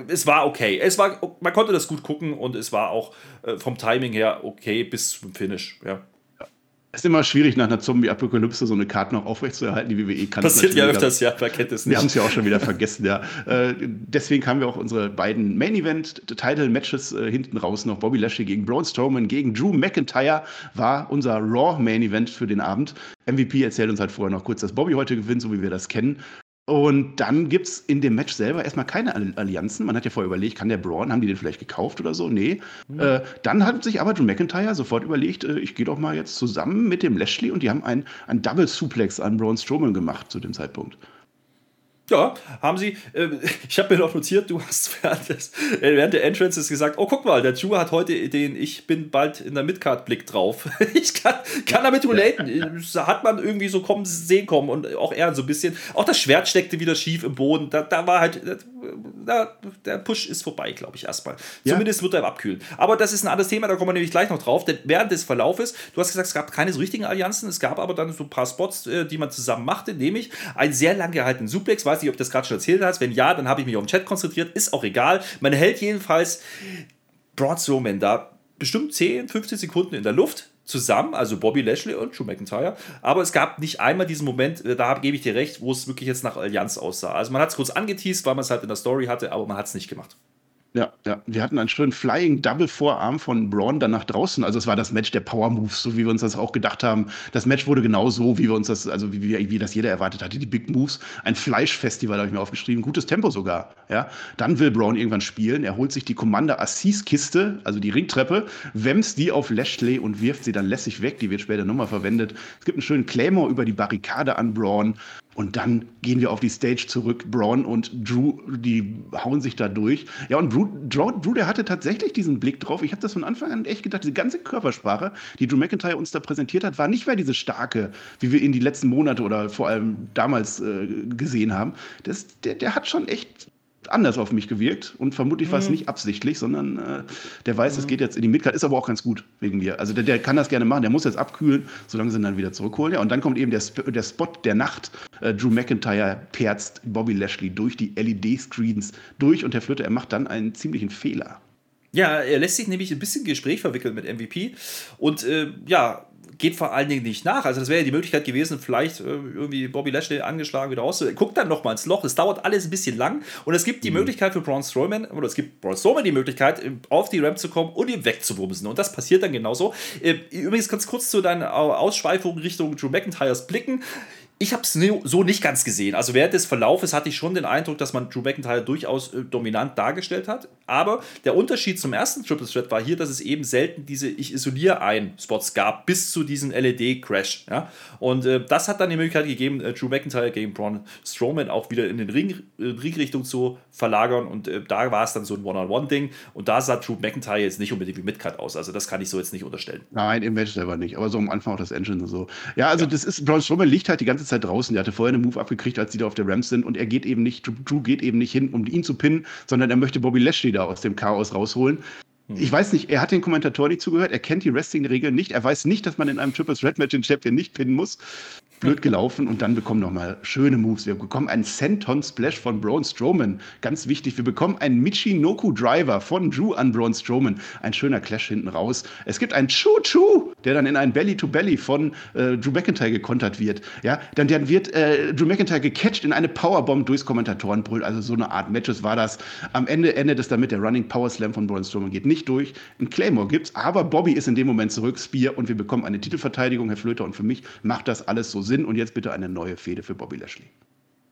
es war okay. Es war, man konnte das gut gucken und es war auch vom Timing her okay bis zum Finish. Ja. Es ist immer schwierig, nach einer Zombie-Apokalypse so eine Karte noch aufrechtzuerhalten. Die WWE kann Passiert ja öfters, ja, wer kennt es nicht. Wir haben es ja auch schon wieder vergessen, ja. Äh, deswegen haben wir auch unsere beiden Main-Event-Title-Matches äh, hinten raus noch. Bobby Lashley gegen Braun Strowman gegen Drew McIntyre war unser Raw-Main-Event für den Abend. MVP erzählt uns halt vorher noch kurz, dass Bobby heute gewinnt, so wie wir das kennen. Und dann gibt es in dem Match selber erstmal keine Allianzen. Man hat ja vorher überlegt, kann der Braun, haben die den vielleicht gekauft oder so? Nee. Mhm. Äh, dann hat sich aber Drew McIntyre sofort überlegt, äh, ich gehe doch mal jetzt zusammen mit dem Lashley und die haben einen, einen Double Suplex an Braun Strowman gemacht zu dem Zeitpunkt. Ja, haben sie. Äh, ich habe mir noch notiert, du hast während, des, äh, während der Entrances gesagt, oh guck mal, der Drew hat heute den Ich bin bald in der Midcard-Blick drauf. Ich kann, kann damit relaten. Ja. Hat man irgendwie so kommen, sehen kommen und auch er so ein bisschen. Auch das Schwert steckte wieder schief im Boden. Da, da war halt, da, der Push ist vorbei, glaube ich, erstmal. Ja. Zumindest wird er abkühlen. Aber das ist ein anderes Thema, da kommen wir nämlich gleich noch drauf. Denn während des Verlaufes, du hast gesagt, es gab keine so richtigen Allianzen, es gab aber dann so ein paar Spots, die man zusammen machte, nämlich einen sehr lang gehaltenen Suplex, weiß nicht, ob du das gerade schon erzählt hast. Wenn ja, dann habe ich mich auf den Chat konzentriert. Ist auch egal. Man hält jedenfalls Braun Strowman da bestimmt 10, 15 Sekunden in der Luft zusammen, also Bobby Lashley und Drew McIntyre. Aber es gab nicht einmal diesen Moment, äh, da gebe ich dir recht, wo es wirklich jetzt nach Allianz aussah. Also man hat es kurz angeteased, weil man es halt in der Story hatte, aber man hat es nicht gemacht. Ja, ja, wir hatten einen schönen Flying Double Vorarm von Braun dann nach draußen. Also es war das Match der Power Moves, so wie wir uns das auch gedacht haben. Das Match wurde genau so, wie wir uns das, also wie, wie, wie das jeder erwartet hatte. Die Big Moves, ein Fleischfestival habe ich mir aufgeschrieben, gutes Tempo sogar. Ja, dann will Braun irgendwann spielen. Er holt sich die Commander Assis Kiste, also die Ringtreppe, wämst die auf Lashley und wirft sie dann lässig weg. Die wird später nochmal verwendet. Es gibt einen schönen Claymore über die Barrikade an Braun. Und dann gehen wir auf die Stage zurück. Braun und Drew, die hauen sich da durch. Ja, und Drew, Drew, der hatte tatsächlich diesen Blick drauf. Ich habe das von Anfang an echt gedacht, diese ganze Körpersprache, die Drew McIntyre uns da präsentiert hat, war nicht mehr diese starke, wie wir ihn die letzten Monate oder vor allem damals äh, gesehen haben. Das, der, der hat schon echt anders auf mich gewirkt und vermutlich war es mhm. nicht absichtlich, sondern äh, der weiß, mhm. es geht jetzt in die Midcard, ist aber auch ganz gut wegen mir. Also der, der, kann das gerne machen, der muss jetzt abkühlen, solange sie ihn dann wieder zurückholen. Ja, und dann kommt eben der, Sp der Spot der Nacht. Äh, Drew McIntyre perzt Bobby Lashley durch die LED-Screens durch und Herr Flöte, er macht dann einen ziemlichen Fehler. Ja, er lässt sich nämlich ein bisschen Gespräch verwickeln mit MVP und äh, ja, geht vor allen Dingen nicht nach. Also das wäre ja die Möglichkeit gewesen, vielleicht äh, irgendwie Bobby Lashley angeschlagen wieder raus. Guckt dann nochmal ins Loch. Es dauert alles ein bisschen lang und es gibt die mhm. Möglichkeit für Braun Strowman, oder es gibt Braun Strowman die Möglichkeit, auf die Ramp zu kommen und ihn wegzuwumsen. Und das passiert dann genauso. Äh, übrigens ganz kurz zu deiner Ausschweifung Richtung Drew McIntyres blicken. Ich habe es so nicht ganz gesehen. Also während des Verlaufes hatte ich schon den Eindruck, dass man Drew McIntyre durchaus äh, dominant dargestellt hat. Aber der Unterschied zum ersten Triple Threat war hier, dass es eben selten diese Ich isoliere ein Spots gab, bis zu diesem LED-Crash. Ja? Und äh, das hat dann die Möglichkeit gegeben, äh, Drew McIntyre gegen Braun Strowman auch wieder in den Ring, äh, Ringrichtung zu verlagern. Und äh, da war es dann so ein One-on-One-Ding. Und da sah Drew McIntyre jetzt nicht unbedingt wie Midcut aus. Also das kann ich so jetzt nicht unterstellen. Nein, im Match selber nicht. Aber so am Anfang auch das Engine und so. Ja, also ja. das ist, Braun Strowman liegt halt die ganze Zeit draußen. Der hatte vorher einen Move abgekriegt, als die da auf der Ramps sind. Und er geht eben nicht, Drew geht eben nicht hin, um ihn zu pinnen, sondern er möchte Bobby Lashley da aus dem Chaos rausholen. Hm. Ich weiß nicht, er hat den Kommentatoren nicht zugehört, er kennt die Wrestling-Regeln nicht, er weiß nicht, dass man in einem Triple Threat Match den Champion nicht pinnen muss blöd gelaufen und dann bekommen nochmal schöne Moves. Wir bekommen einen Senton Splash von Braun Strowman, ganz wichtig. Wir bekommen einen Michinoku Driver von Drew an Braun Strowman, ein schöner Clash hinten raus. Es gibt einen Choo Choo, der dann in ein Belly to Belly von äh, Drew McIntyre gekontert wird. Ja, dann, dann wird äh, Drew McIntyre gecatcht in eine Powerbomb durchs Kommentatorenbrüll. Also so eine Art Matches war das. Am Ende endet es damit der Running Power Slam von Braun Strowman geht nicht durch. Ein Claymore gibt's, aber Bobby ist in dem Moment zurück, Spear und wir bekommen eine Titelverteidigung, Herr Flöter. Und für mich macht das alles so Sinn und jetzt bitte eine neue Fehde für Bobby Lashley.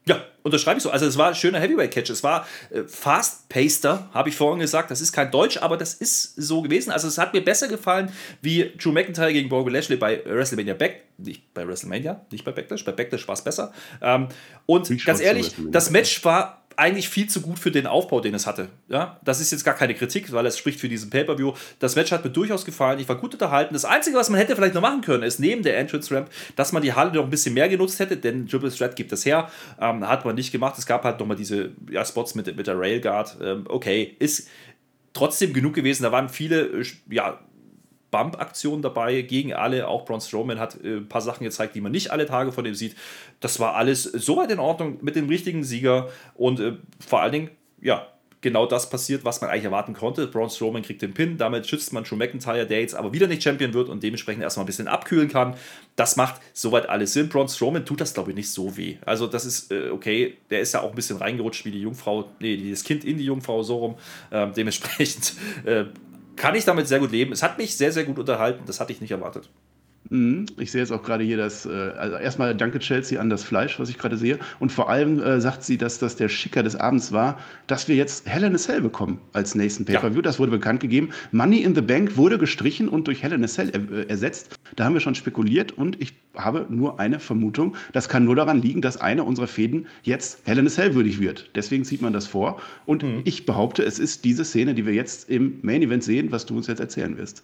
Ja, unterschreibe ich so. Also es war ein schöner Heavyweight-Catch. Es war äh, fast-paster, habe ich vorhin gesagt. Das ist kein Deutsch, aber das ist so gewesen. Also es hat mir besser gefallen wie Drew McIntyre gegen Bobby Lashley bei WrestleMania Back. Nicht bei WrestleMania, nicht bei Backlash. Bei Backlash war es besser. Ähm, und ich ganz ehrlich, das Match war eigentlich viel zu gut für den Aufbau, den es hatte. Ja, das ist jetzt gar keine Kritik, weil es spricht für diesen Pay-Per-View. Das Match hat mir durchaus gefallen. Ich war gut unterhalten. Das Einzige, was man hätte vielleicht noch machen können, ist neben der Entrance Ramp, dass man die Halle noch ein bisschen mehr genutzt hätte, denn Triple Threat gibt das her. Ähm, hat man nicht gemacht. Es gab halt nochmal diese ja, Spots mit, mit der Railguard. Ähm, okay, ist trotzdem genug gewesen. Da waren viele, äh, ja, Bump-Aktion dabei gegen alle. Auch Braun Strowman hat äh, ein paar Sachen gezeigt, die man nicht alle Tage von ihm sieht. Das war alles soweit in Ordnung mit dem richtigen Sieger und äh, vor allen Dingen, ja, genau das passiert, was man eigentlich erwarten konnte. Braun Strowman kriegt den Pin, damit schützt man schon McIntyre, der jetzt aber wieder nicht Champion wird und dementsprechend erstmal ein bisschen abkühlen kann. Das macht soweit alles Sinn. Braun Strowman tut das, glaube ich, nicht so weh. Also, das ist äh, okay. Der ist ja auch ein bisschen reingerutscht wie die Jungfrau, nee, das Kind in die Jungfrau, so rum. Ähm, dementsprechend äh, kann ich damit sehr gut leben. Es hat mich sehr, sehr gut unterhalten. Das hatte ich nicht erwartet. Mhm. Ich sehe jetzt auch gerade hier das, äh, also erstmal danke Chelsea an das Fleisch, was ich gerade sehe. Und vor allem äh, sagt sie, dass das der Schicker des Abends war, dass wir jetzt Hell in a Cell bekommen als nächsten Pay-Per-View. Ja. Das wurde bekannt gegeben. Money in the Bank wurde gestrichen und durch Hell in a Cell er, äh, ersetzt. Da haben wir schon spekuliert und ich habe nur eine Vermutung. Das kann nur daran liegen, dass eine unserer Fäden jetzt Hell in a Cell würdig wird. Deswegen zieht man das vor. Und mhm. ich behaupte, es ist diese Szene, die wir jetzt im Main Event sehen, was du uns jetzt erzählen wirst.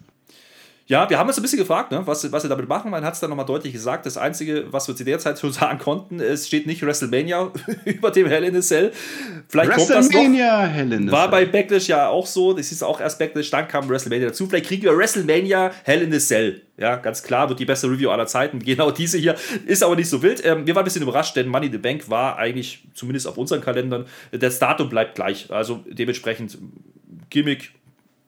Ja, wir haben uns ein bisschen gefragt, ne, was, was sie damit machen. Man hat es dann nochmal deutlich gesagt. Das Einzige, was wir zu der Zeit schon sagen konnten, es steht nicht WrestleMania über dem Hell in a Cell. Vielleicht kommt das noch. Hell in a War bei Backlash ja auch so. Das ist auch erst Backlash, dann kam WrestleMania dazu. Vielleicht kriegen wir WrestleMania Hell in a Cell. Ja, ganz klar, wird die beste Review aller Zeiten. Genau diese hier. Ist aber nicht so wild. Ähm, wir waren ein bisschen überrascht, denn Money the Bank war eigentlich, zumindest auf unseren Kalendern, das Datum bleibt gleich. Also dementsprechend Gimmick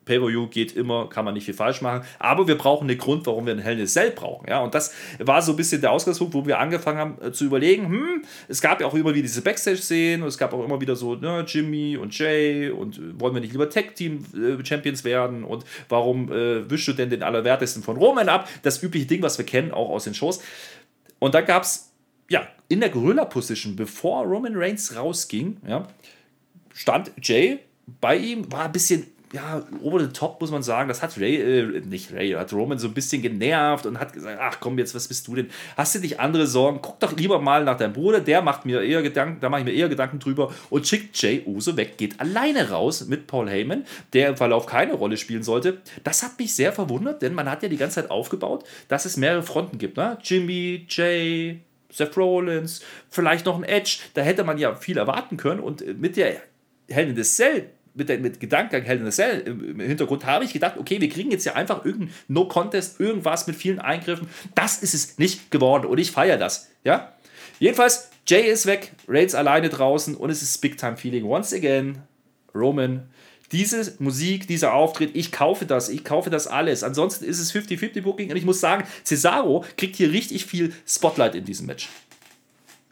Pay-Per-View geht immer, kann man nicht viel falsch machen. Aber wir brauchen einen Grund, warum wir ein Hell in a Cell brauchen. Ja? Und das war so ein bisschen der Ausgangspunkt, wo wir angefangen haben äh, zu überlegen, hm, es gab ja auch immer wieder diese Backstage-Szenen und es gab auch immer wieder so ne, Jimmy und Jay und äh, wollen wir nicht lieber Tag-Team-Champions werden und warum äh, wischst du denn den Allerwertesten von Roman ab? Das übliche Ding, was wir kennen, auch aus den Shows. Und dann gab es, ja, in der Gorilla-Position, bevor Roman Reigns rausging, ja, stand Jay bei ihm, war ein bisschen ja, over the top muss man sagen, das hat Ray, äh, nicht Ray, hat Roman so ein bisschen genervt und hat gesagt, ach komm, jetzt, was bist du denn? Hast du nicht andere Sorgen? Guck doch lieber mal nach deinem Bruder, der macht mir eher Gedanken, da mache ich mir eher Gedanken drüber und schickt Jay Uso weg, geht alleine raus mit Paul Heyman, der im Verlauf keine Rolle spielen sollte. Das hat mich sehr verwundert, denn man hat ja die ganze Zeit aufgebaut, dass es mehrere Fronten gibt, ne? Jimmy, Jay, Seth Rollins, vielleicht noch ein Edge, da hätte man ja viel erwarten können und mit der Hell in the Cell mit, der, mit Gedankengang Hell in a Cell im, Hintergrund habe ich gedacht, okay, wir kriegen jetzt ja einfach irgendein No-Contest, irgendwas mit vielen Eingriffen. Das ist es nicht geworden und ich feiere das. Ja? Jedenfalls, Jay ist weg, Reigns alleine draußen und es ist Big-Time-Feeling. Once again, Roman. Diese Musik, dieser Auftritt, ich kaufe das, ich kaufe das alles. Ansonsten ist es 50-50-Booking und ich muss sagen, Cesaro kriegt hier richtig viel Spotlight in diesem Match.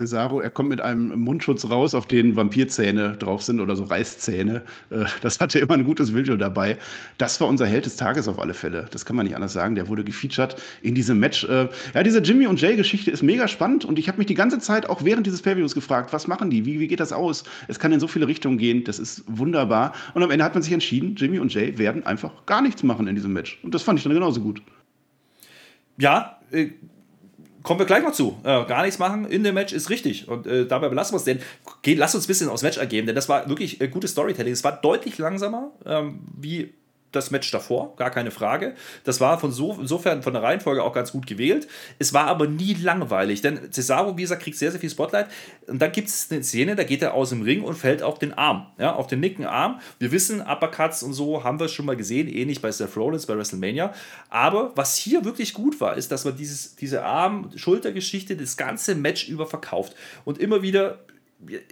Cesaro, er kommt mit einem Mundschutz raus, auf den Vampirzähne drauf sind oder so Reißzähne. Äh, das hatte immer ein gutes Video dabei. Das war unser Held des Tages auf alle Fälle. Das kann man nicht anders sagen. Der wurde gefeatured in diesem Match. Äh, ja, diese Jimmy und Jay-Geschichte ist mega spannend und ich habe mich die ganze Zeit auch während dieses Pay-Views gefragt, was machen die? Wie, wie geht das aus? Es kann in so viele Richtungen gehen. Das ist wunderbar. Und am Ende hat man sich entschieden, Jimmy und Jay werden einfach gar nichts machen in diesem Match. Und das fand ich dann genauso gut. Ja, äh kommen wir gleich noch zu. Äh, gar nichts machen in dem Match ist richtig. Und äh, dabei belassen wir es. Denn geht, lass uns ein bisschen aufs Match ergeben, denn das war wirklich äh, gutes Storytelling. Es war deutlich langsamer, ähm, wie das Match davor, gar keine Frage. Das war von so, insofern von der Reihenfolge auch ganz gut gewählt. Es war aber nie langweilig, denn Cesaro, wie gesagt, kriegt sehr, sehr viel Spotlight. Und dann gibt es eine Szene, da geht er aus dem Ring und fällt auf den Arm, ja, auf den nicken Arm. Wir wissen, Uppercuts und so haben wir schon mal gesehen, ähnlich bei Seth Rollins bei WrestleMania. Aber was hier wirklich gut war, ist, dass man dieses, diese Arm-Schulter-Geschichte das ganze Match über verkauft und immer wieder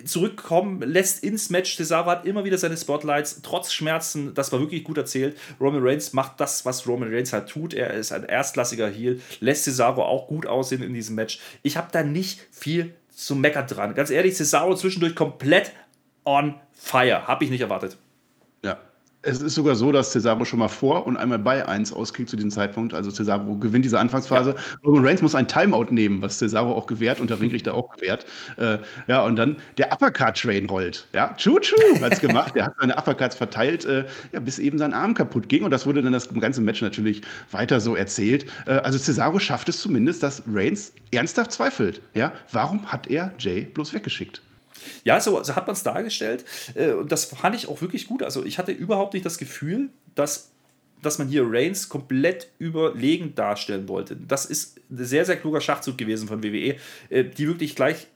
zurückkommen lässt ins Match. Cesaro hat immer wieder seine Spotlights, trotz Schmerzen. Das war wirklich gut erzählt. Roman Reigns macht das, was Roman Reigns halt tut. Er ist ein erstklassiger Heel, lässt Cesaro auch gut aussehen in diesem Match. Ich habe da nicht viel zu meckern dran. Ganz ehrlich, Cesaro zwischendurch komplett on fire. Habe ich nicht erwartet. Es ist sogar so, dass Cesaro schon mal vor und einmal bei 1 auskriegt zu diesem Zeitpunkt. Also Cesaro gewinnt diese Anfangsphase. Ja. Roman Reigns muss ein Timeout nehmen, was Cesaro auch gewährt und der Ringrichter auch gewährt. Äh, ja, und dann der Uppercut-Train rollt. Ja, Choo-Choo es gemacht. Der hat seine Uppercuts verteilt, äh, ja, bis eben sein Arm kaputt ging. Und das wurde dann das ganze Match natürlich weiter so erzählt. Äh, also Cesaro schafft es zumindest, dass Reigns ernsthaft zweifelt. Ja, warum hat er Jay bloß weggeschickt? Ja, so, so hat man es dargestellt. Äh, und das fand ich auch wirklich gut. Also ich hatte überhaupt nicht das Gefühl, dass dass man hier Reigns komplett überlegen darstellen wollte. Das ist ein sehr, sehr kluger Schachzug gewesen von WWE, äh, die wirklich gleich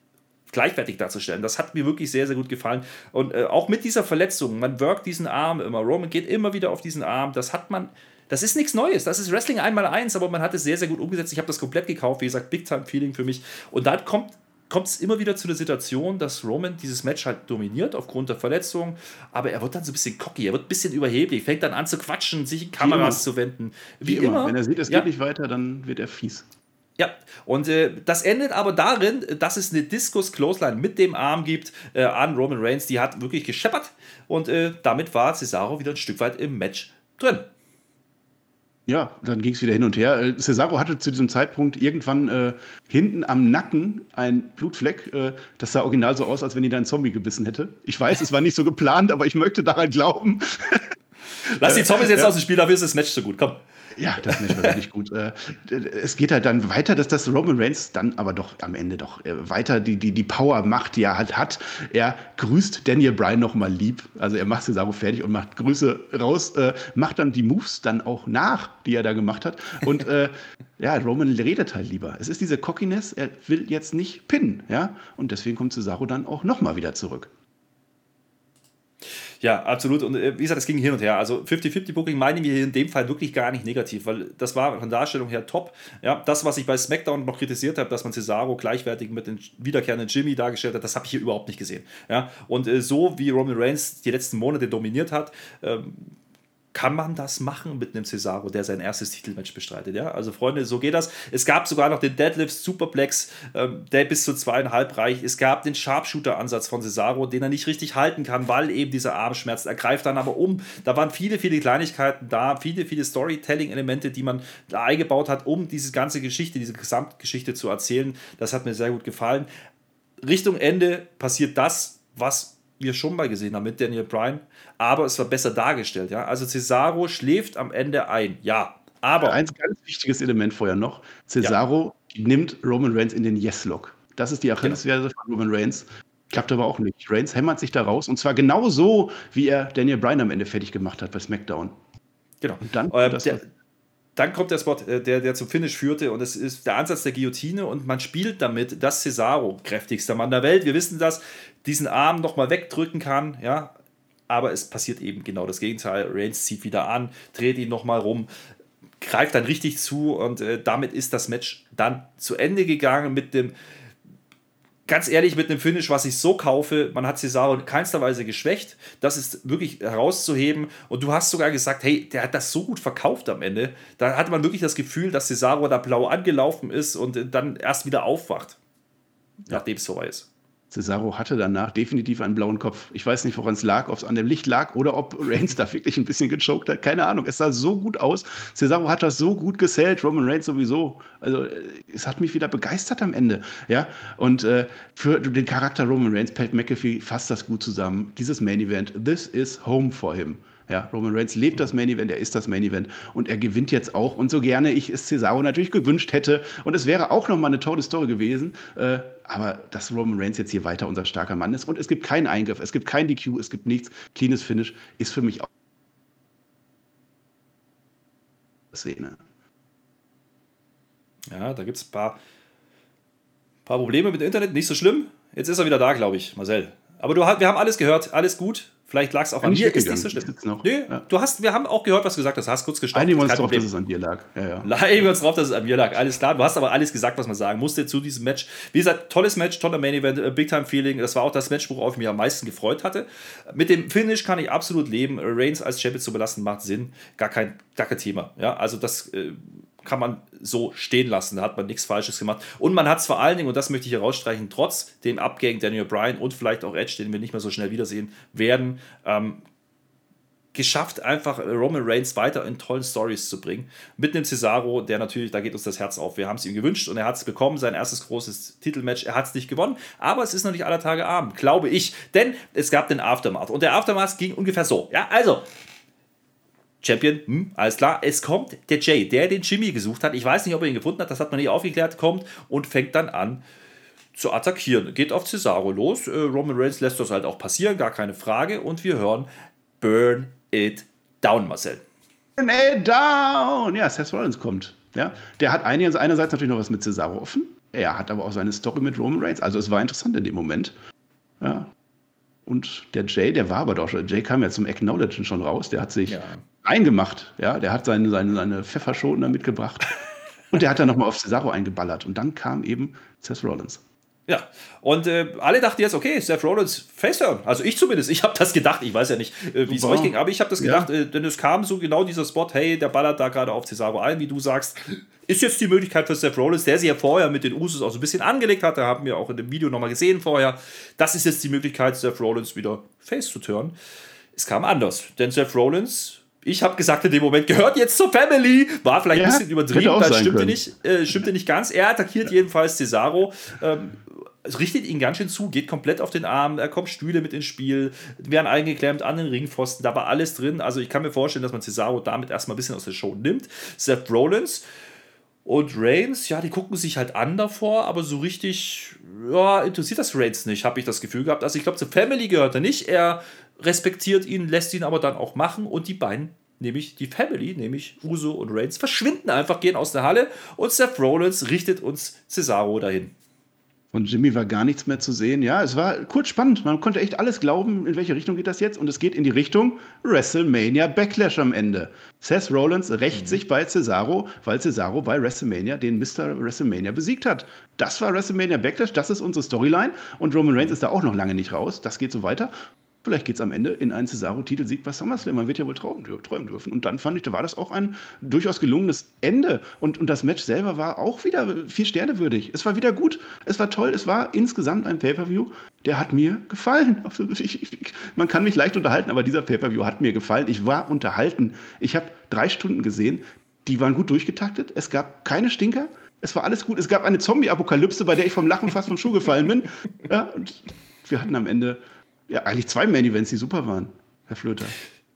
gleichwertig darzustellen. Das hat mir wirklich sehr, sehr gut gefallen. Und äh, auch mit dieser Verletzung, man wirkt diesen Arm immer. Roman geht immer wieder auf diesen Arm. Das hat man. Das ist nichts Neues. Das ist Wrestling einmal eins, aber man hat es sehr, sehr gut umgesetzt. Ich habe das komplett gekauft. Wie gesagt, Big Time Feeling für mich. Und dann kommt kommt es immer wieder zu der Situation, dass Roman dieses Match halt dominiert aufgrund der Verletzung, aber er wird dann so ein bisschen cocky, er wird ein bisschen überheblich, fängt dann an zu quatschen, sich in Kameras zu wenden. Wie, Wie immer. immer. Wenn er sieht, es ja. geht nicht weiter, dann wird er fies. Ja, und äh, das endet aber darin, dass es eine Diskus Clothesline mit dem Arm gibt äh, an Roman Reigns, die hat wirklich gescheppert und äh, damit war Cesaro wieder ein Stück weit im Match drin. Ja, dann ging es wieder hin und her. Äh, Cesaro hatte zu diesem Zeitpunkt irgendwann äh, hinten am Nacken ein Blutfleck. Äh, das sah original so aus, als wenn ihn da ein Zombie gebissen hätte. Ich weiß, es war nicht so geplant, aber ich möchte daran glauben. Lass die Zombies jetzt ja. aus dem Spiel, dafür ist das Match so gut. Komm. Ja, das Match war wirklich gut. Äh, es geht halt dann weiter, dass das Roman Reigns dann aber doch am Ende doch äh, weiter die, die, die Power macht, die er halt hat. Er grüßt Daniel Bryan nochmal lieb. Also er macht Cesaro fertig und macht Grüße raus, äh, macht dann die Moves dann auch nach, die er da gemacht hat. Und ja, Roman redet halt lieber. Es ist diese Cockiness, er will jetzt nicht pinnen, ja. Und deswegen kommt Cesaro dann auch nochmal wieder zurück. Ja, absolut. Und äh, wie gesagt, es ging hin und her. Also 50-50 Booking meinen wir in dem Fall wirklich gar nicht negativ, weil das war von Darstellung her top. Ja, das, was ich bei SmackDown noch kritisiert habe, dass man Cesaro gleichwertig mit dem wiederkehrenden Jimmy dargestellt hat, das habe ich hier überhaupt nicht gesehen. Ja, und äh, so wie Roman Reigns die letzten Monate dominiert hat, ähm, kann man das machen mit einem Cesaro, der sein erstes Titelmatch bestreitet. Ja? Also Freunde, so geht das. Es gab sogar noch den Deadlift Superplex, ähm, der bis zu zweieinhalb reicht. Es gab den Sharpshooter-Ansatz von Cesaro, den er nicht richtig halten kann, weil eben dieser Arm schmerzt. Er greift dann aber um. Da waren viele, viele Kleinigkeiten da, viele, viele Storytelling-Elemente, die man da eingebaut hat, um diese ganze Geschichte, diese Gesamtgeschichte zu erzählen. Das hat mir sehr gut gefallen. Richtung Ende passiert das, was wir schon mal gesehen haben mit Daniel Bryan, aber es war besser dargestellt. Ja? Also Cesaro schläft am Ende ein, ja. Aber. Ein ganz wichtiges Element vorher noch: Cesaro ja. nimmt Roman Reigns in den Yes-Lock. Das ist die Achillesferse genau. von Roman Reigns. Klappt aber auch nicht. Reigns hämmert sich da raus und zwar genau so, wie er Daniel Bryan am Ende fertig gemacht hat bei SmackDown. Genau. Und dann, ähm, der, dann kommt der Spot, äh, der, der zum Finish führte und es ist der Ansatz der Guillotine und man spielt damit, dass Cesaro, kräftigster Mann der Welt, wir wissen das, diesen Arm nochmal wegdrücken kann, ja, aber es passiert eben genau das Gegenteil. Reigns zieht wieder an, dreht ihn nochmal rum, greift dann richtig zu und äh, damit ist das Match dann zu Ende gegangen mit dem, ganz ehrlich, mit einem Finish, was ich so kaufe. Man hat Cesaro in keinster Weise geschwächt. Das ist wirklich herauszuheben. Und du hast sogar gesagt, hey, der hat das so gut verkauft am Ende. Da hatte man wirklich das Gefühl, dass Cesaro da blau angelaufen ist und dann erst wieder aufwacht, nachdem es vorbei ist. Cesaro hatte danach definitiv einen blauen Kopf. Ich weiß nicht, woran es lag, ob es an dem Licht lag oder ob Reigns da wirklich ein bisschen gechoked hat. Keine Ahnung. Es sah so gut aus. Cesaro hat das so gut gesellt, Roman Reigns sowieso. Also äh, es hat mich wieder begeistert am Ende. Ja? Und äh, für den Charakter Roman Reigns, Pat McAfee fasst das gut zusammen. Dieses Main Event, this is home for him. Ja, Roman Reigns lebt das Main Event, er ist das Main Event und er gewinnt jetzt auch. Und so gerne ich es Cesaro natürlich gewünscht hätte. Und es wäre auch nochmal eine tolle Story gewesen. Äh, aber dass Roman Reigns jetzt hier weiter unser starker Mann ist und es gibt keinen Eingriff, es gibt kein DQ, es gibt nichts. Cleanes Finish ist für mich auch. Szene. Ja, da gibt es ein paar, paar Probleme mit dem Internet, nicht so schlimm. Jetzt ist er wieder da, glaube ich, Marcel. Aber du, wir haben alles gehört, alles gut. Vielleicht lag es auch an dir, ist nicht so schlimm. Noch. Nee, ja. du hast, wir haben auch gehört, was du gesagt hast. Hast kurz gestoppt. Einigen wir uns drauf, dass es an dir lag. Ja, ja. Einigen wir uns drauf, dass es an mir lag. Alles klar. Du hast aber alles gesagt, was man sagen musste zu diesem Match. Wie gesagt, tolles Match, toller Main Event, äh, Big Time Feeling. Das war auch das Match, worauf ich mich am meisten gefreut hatte. Mit dem Finish kann ich absolut leben. Reigns als Champion zu belassen macht Sinn. Gar kein, gar kein Thema. Ja, also das. Äh, kann man so stehen lassen. Da hat man nichts Falsches gemacht. Und man hat es vor allen Dingen, und das möchte ich herausstreichen, trotz dem Abgang Daniel Bryan und vielleicht auch Edge, den wir nicht mehr so schnell wiedersehen werden, ähm, geschafft, einfach Roman Reigns weiter in tollen Stories zu bringen. Mit einem Cesaro, der natürlich, da geht uns das Herz auf. Wir haben es ihm gewünscht und er hat es bekommen, sein erstes großes Titelmatch. Er hat es nicht gewonnen, aber es ist noch nicht aller Tage Abend, glaube ich. Denn es gab den Aftermath und der Aftermath ging ungefähr so. Ja, also, Champion, hm, alles klar. Es kommt der Jay, der den Jimmy gesucht hat. Ich weiß nicht, ob er ihn gefunden hat, das hat man nicht aufgeklärt. Kommt und fängt dann an zu attackieren. Geht auf Cesaro los. Äh, Roman Reigns lässt das halt auch passieren, gar keine Frage. Und wir hören Burn It Down, Marcel. Burn It Down! Ja, Seth Rollins kommt. Ja, der hat einerseits natürlich noch was mit Cesaro offen. Er hat aber auch seine Story mit Roman Reigns. Also es war interessant in dem Moment. Ja. Und der Jay, der war aber doch schon. Jay kam ja zum Acknowledgen schon raus. Der hat sich ja eingemacht. Ja, der hat seine, seine, seine Pfefferschoten da mitgebracht. und der hat dann nochmal auf Cesaro eingeballert. Und dann kam eben Seth Rollins. Ja, und äh, alle dachten jetzt, okay, Seth Rollins Faceturn. Also ich zumindest, ich habe das gedacht. Ich weiß ja nicht, äh, wie es euch ging, aber ich habe das gedacht, ja. äh, denn es kam so genau dieser Spot, hey, der ballert da gerade auf Cesaro ein, wie du sagst. Ist jetzt die Möglichkeit für Seth Rollins, der sich ja vorher mit den Usos auch so ein bisschen angelegt hat, da haben wir auch in dem Video nochmal gesehen vorher. Das ist jetzt die Möglichkeit, Seth Rollins wieder Face zu turnen. Es kam anders, denn Seth Rollins ich habe gesagt in dem Moment, gehört jetzt zur Family. War vielleicht ja, ein bisschen übertrieben, das stimmte nicht, äh, stimmte nicht ganz. Er attackiert ja. jedenfalls Cesaro. Ähm, richtet ihn ganz schön zu, geht komplett auf den Arm, er kommt Stühle mit ins Spiel, werden eingeklemmt an den Ringpfosten, da war alles drin. Also ich kann mir vorstellen, dass man Cesaro damit erstmal ein bisschen aus der Show nimmt. Seth Rollins und Reigns, ja, die gucken sich halt an davor, aber so richtig, ja, interessiert das Reigns nicht, habe ich das Gefühl gehabt. Also ich glaube, zur Family gehört er nicht. Er respektiert ihn, lässt ihn aber dann auch machen und die beiden, nämlich die Family, nämlich Uso und Reigns, verschwinden einfach, gehen aus der Halle und Seth Rollins richtet uns Cesaro dahin. Von Jimmy war gar nichts mehr zu sehen. Ja, es war kurz spannend. Man konnte echt alles glauben, in welche Richtung geht das jetzt. Und es geht in die Richtung WrestleMania Backlash am Ende. Seth Rollins rächt mhm. sich bei Cesaro, weil Cesaro bei WrestleMania den Mr. WrestleMania besiegt hat. Das war WrestleMania Backlash, das ist unsere Storyline. Und Roman Reigns ist da auch noch lange nicht raus. Das geht so weiter. Vielleicht geht es am Ende in einen Cesaro-Titelsieg bei SummerSlam. Man wird ja wohl träumen, träumen, dürfen. Und dann fand ich, da war das auch ein durchaus gelungenes Ende. Und, und das Match selber war auch wieder vier Sterne würdig. Es war wieder gut. Es war toll. Es war insgesamt ein Pay-Per-View, der hat mir gefallen. Ich, ich, man kann mich leicht unterhalten, aber dieser Pay-Per-View hat mir gefallen. Ich war unterhalten. Ich habe drei Stunden gesehen. Die waren gut durchgetaktet. Es gab keine Stinker. Es war alles gut. Es gab eine Zombie-Apokalypse, bei der ich vom Lachen fast vom Schuh gefallen bin. Ja, und wir hatten am Ende ja, eigentlich zwei Main-Events, die super waren, Herr Flöter.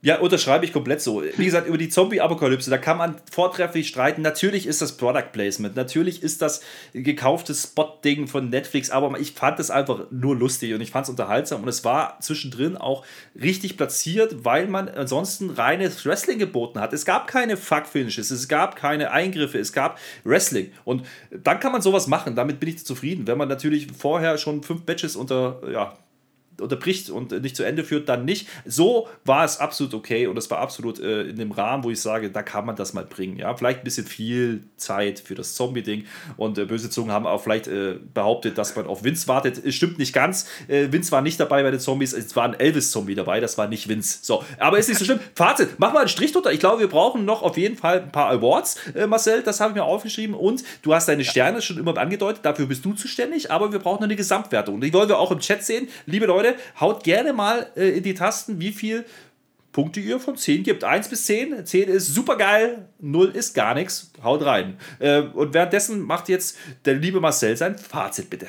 Ja, unterschreibe ich komplett so. Wie gesagt, über die Zombie-Apokalypse, da kann man vortrefflich streiten. Natürlich ist das Product Placement, natürlich ist das gekauftes Spot-Ding von Netflix, aber ich fand es einfach nur lustig und ich fand es unterhaltsam und es war zwischendrin auch richtig platziert, weil man ansonsten reines Wrestling geboten hat. Es gab keine Fuck-Finishes, es gab keine Eingriffe, es gab Wrestling und dann kann man sowas machen, damit bin ich zufrieden. Wenn man natürlich vorher schon fünf Matches unter, ja, unterbricht und nicht zu Ende führt, dann nicht. So war es absolut okay und es war absolut äh, in dem Rahmen, wo ich sage, da kann man das mal bringen. Ja, vielleicht ein bisschen viel Zeit für das Zombie-Ding und äh, böse Zungen haben auch vielleicht äh, behauptet, dass man auf Vince wartet. Stimmt nicht ganz. Äh, Vince war nicht dabei bei den Zombies. Es war ein Elvis-Zombie dabei. Das war nicht Vince. So, aber ist nicht so schlimm. Fazit: Mach mal einen Strich drunter. Ich glaube, wir brauchen noch auf jeden Fall ein paar Awards, äh, Marcel. Das habe ich mir aufgeschrieben und du hast deine Sterne schon immer angedeutet. Dafür bist du zuständig. Aber wir brauchen eine Gesamtwertung und die wollen wir auch im Chat sehen, liebe Leute. Leute, haut gerne mal äh, in die Tasten, wie viel Punkte ihr von 10 gibt. 1 bis 10. 10 ist super geil, 0 ist gar nichts. Haut rein. Äh, und währenddessen macht jetzt der liebe Marcel sein Fazit bitte.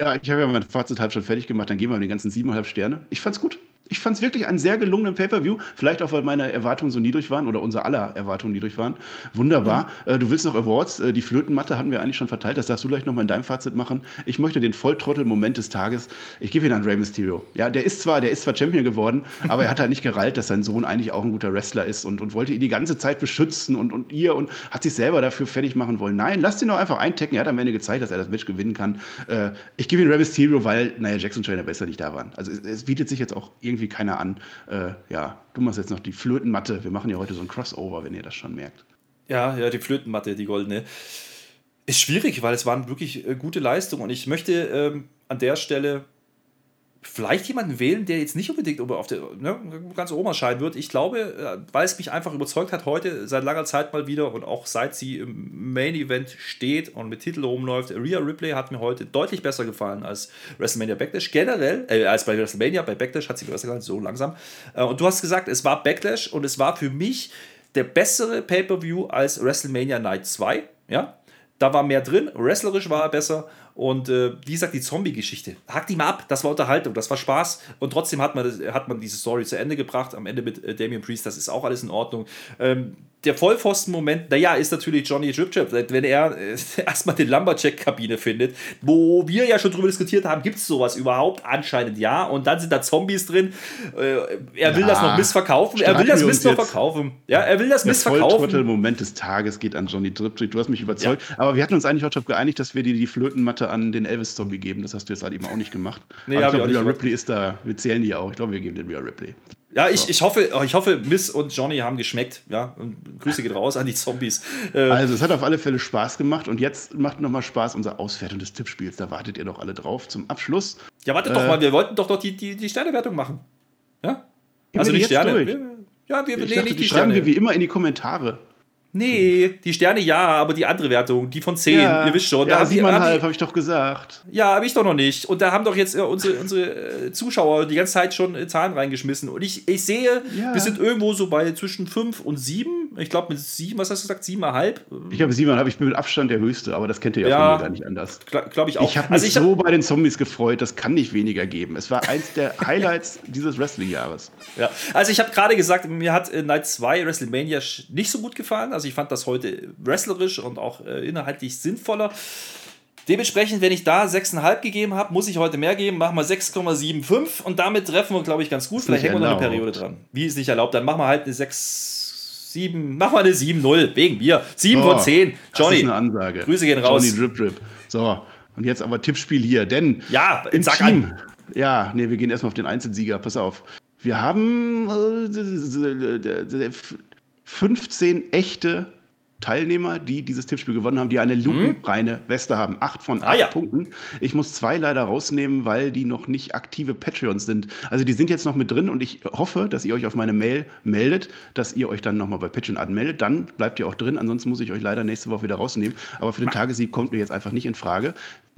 Ja, ich habe ja mein Fazit halb schon fertig gemacht, dann gehen wir die ganzen 7,5 Sterne. Ich fand's gut ich fand es wirklich einen sehr gelungenen Pay-Per-View. Vielleicht auch, weil meine Erwartungen so niedrig waren oder unser aller Erwartungen niedrig waren. Wunderbar. Mhm. Äh, du willst noch Awards. Äh, die Flötenmatte hatten wir eigentlich schon verteilt. Das darfst du gleich nochmal in deinem Fazit machen. Ich möchte den Volltrottel-Moment des Tages. Ich gebe ihn an Rey Mysterio. Ja, der ist zwar, der ist zwar Champion geworden, aber er hat halt nicht gereilt, dass sein Sohn eigentlich auch ein guter Wrestler ist und, und wollte ihn die ganze Zeit beschützen und, und ihr und hat sich selber dafür fertig machen wollen. Nein, lasst ihn doch einfach eintecken. Er hat am Ende gezeigt, dass er das Match gewinnen kann. Äh, ich gebe ihn Rey Mysterio, weil, naja, Jackson Trainer besser nicht da waren. Also es, es bietet sich jetzt auch irgendwie keiner an äh, ja, du machst jetzt noch die Flötenmatte. Wir machen ja heute so ein Crossover, wenn ihr das schon merkt. Ja, ja, die Flötenmatte, die goldene. Ist schwierig, weil es waren wirklich äh, gute Leistungen und ich möchte ähm, an der Stelle vielleicht jemanden wählen, der jetzt nicht unbedingt auf der, ne, ganz oben erscheinen wird. Ich glaube, äh, weil es mich einfach überzeugt hat, heute seit langer Zeit mal wieder und auch seit sie im Main Event steht und mit Titel rumläuft, Rhea Ripley hat mir heute deutlich besser gefallen als WrestleMania Backlash. Generell, äh, als bei WrestleMania, bei Backlash hat sie besser gefallen, so langsam. Äh, und du hast gesagt, es war Backlash und es war für mich der bessere Pay-Per-View als WrestleMania Night 2. Ja, da war mehr drin, wrestlerisch war er besser und äh, wie gesagt, die Zombie-Geschichte. Hackt ihm ab, das war Unterhaltung, das war Spaß. Und trotzdem hat man, hat man diese Story zu Ende gebracht. Am Ende mit äh, Damien Priest, das ist auch alles in Ordnung. Ähm, der Vollpfosten-Moment, naja, ist natürlich Johnny Trip Trip, wenn er äh, erstmal die Lumberjack-Kabine findet, wo wir ja schon drüber diskutiert haben, gibt es sowas überhaupt? Anscheinend ja. Und dann sind da Zombies drin. Äh, er will ja, das noch missverkaufen. Er will das Mist noch verkaufen. Ja, er will das Mist verkaufen. Der Moment des Tages geht an Johnny Trip Trip. Du hast mich überzeugt. Ja. Aber wir hatten uns eigentlich auch darauf geeinigt, dass wir dir die Flötenmatte an den Elvis-Zombie geben. Das hast du jetzt halt eben auch nicht gemacht. Nee, Aber ich glaube, Ripley ist da, wir zählen die auch. Ich glaube, wir geben den Rhea Ripley. Ja, ich, ich, hoffe, ich hoffe, Miss und Johnny haben geschmeckt. Ja, und Grüße geht raus an die Zombies. Äh, also, es hat auf alle Fälle Spaß gemacht und jetzt macht nochmal Spaß unsere Auswertung des Tippspiels. Da wartet ihr doch alle drauf zum Abschluss. Ja, wartet äh, doch mal, wir wollten doch doch die, die, die Sternewertung machen. Ja? Also die Sterne. Wir, ja, wir, ich dachte, die, die schreiben wir wie immer in die Kommentare. Nee, die Sterne ja, aber die andere Wertung, die von 10, Ja, ihr wisst schon. Ja, siebeneinhalb, habe ich doch gesagt. Ja, habe ich doch noch nicht. Und da haben doch jetzt äh, unsere, unsere äh, Zuschauer die ganze Zeit schon äh, Zahlen reingeschmissen. Und ich, ich sehe, Ja. wir sind irgendwo so bei zwischen 5 und 7. Ich glaube, mit 7, was hast du gesagt? 7,5? Ich habe siebeneinhalb, ich bin mit Abstand der Höchste, aber das kennt ihr ja, Ja. von mir gar nicht anders. Glaube ich auch. Ich habe mich also ich hab- so bei den Zombies gefreut, das kann nicht weniger geben. Es war eins der Highlights dieses Wrestling-Jahres. Ja, also ich habe gerade gesagt, mir hat äh, Night 2 WrestleMania nicht so gut gefallen. Also ich fand das heute wrestlerisch und auch äh, inhaltlich sinnvoller. Dementsprechend, wenn ich da 6,5 gegeben habe, muss ich heute mehr geben. Machen wir 6,75 und damit treffen wir, glaube ich, ganz gut. Vielleicht hängen wir noch eine. Periode dran. Wie ist nicht erlaubt? Dann machen wir halt eine 6, 7, machen wir eine 7-0 wegen mir. 7 So, von 10. Das Johnny. ist eine Ansage. Grüße gehen raus. Johnny Drip Drip. So, und jetzt aber Tippspiel hier, denn Ja, im sag Team. an. Ja, nee, wir gehen erstmal auf den Einzelsieger. Pass auf. Wir haben äh, 15 echte Teilnehmer, die dieses Tippspiel gewonnen haben, die eine lupenreine Weste haben. Acht von Mhm. Ah, acht ja. Punkten. Ich muss zwei leider rausnehmen, weil die noch nicht aktive Patreons sind. Also die sind jetzt noch mit drin und ich hoffe, dass ihr euch auf meine Mail meldet, dass ihr euch dann nochmal bei Patreon anmeldet. Dann bleibt ihr auch drin. Ansonsten muss ich euch leider nächste Woche wieder rausnehmen. Aber für den Tagessieg kommt mir jetzt einfach nicht in Frage.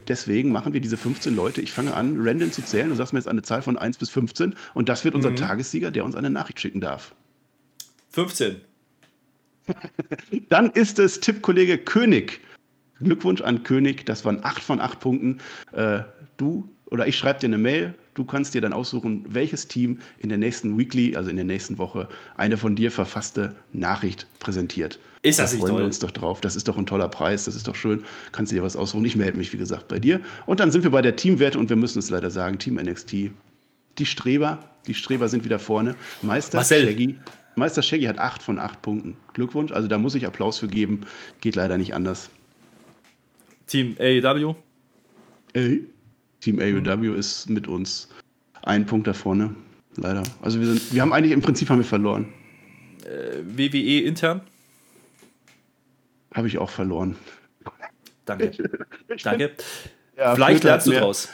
Deswegen machen wir diese 15 Leute. Ich fange an, random zu zählen. Du sagst mir jetzt eine Zahl von 1 bis 15. Und das wird Mhm. unser Tagessieger, der uns eine Nachricht schicken darf. 15. Dann ist es Tippkollege König. Glückwunsch an König. Das waren 8 von 8 Punkten. Äh, du oder ich schreibe dir eine Mail. Du kannst dir dann aussuchen, welches Team in der nächsten Weekly, also in der nächsten Woche, eine von dir verfasste Nachricht präsentiert. Ist das da nicht freuen toll? wir uns doch drauf. Das ist doch ein toller Preis. Das ist doch schön. Kannst du dir was aussuchen. Ich melde mich, wie gesagt, bei dir. Und dann sind wir bei der Teamwerte und wir müssen es leider sagen: Team NXT. Die Streber, die Streber sind wieder vorne. Meister Marcel. Shaggy. Meister Shaggy hat 8 von 8 Punkten. Glückwunsch. Also da muss ich Applaus für geben. Geht leider nicht anders. Team AEW. Ey. Team AEW ist mit uns ein Punkt da vorne. Leider. Also wir sind, wir haben eigentlich im Prinzip haben wir verloren. WWE E intern. Habe ich auch verloren. Danke. Danke. Ja, Vielleicht lernst du mehr- draus.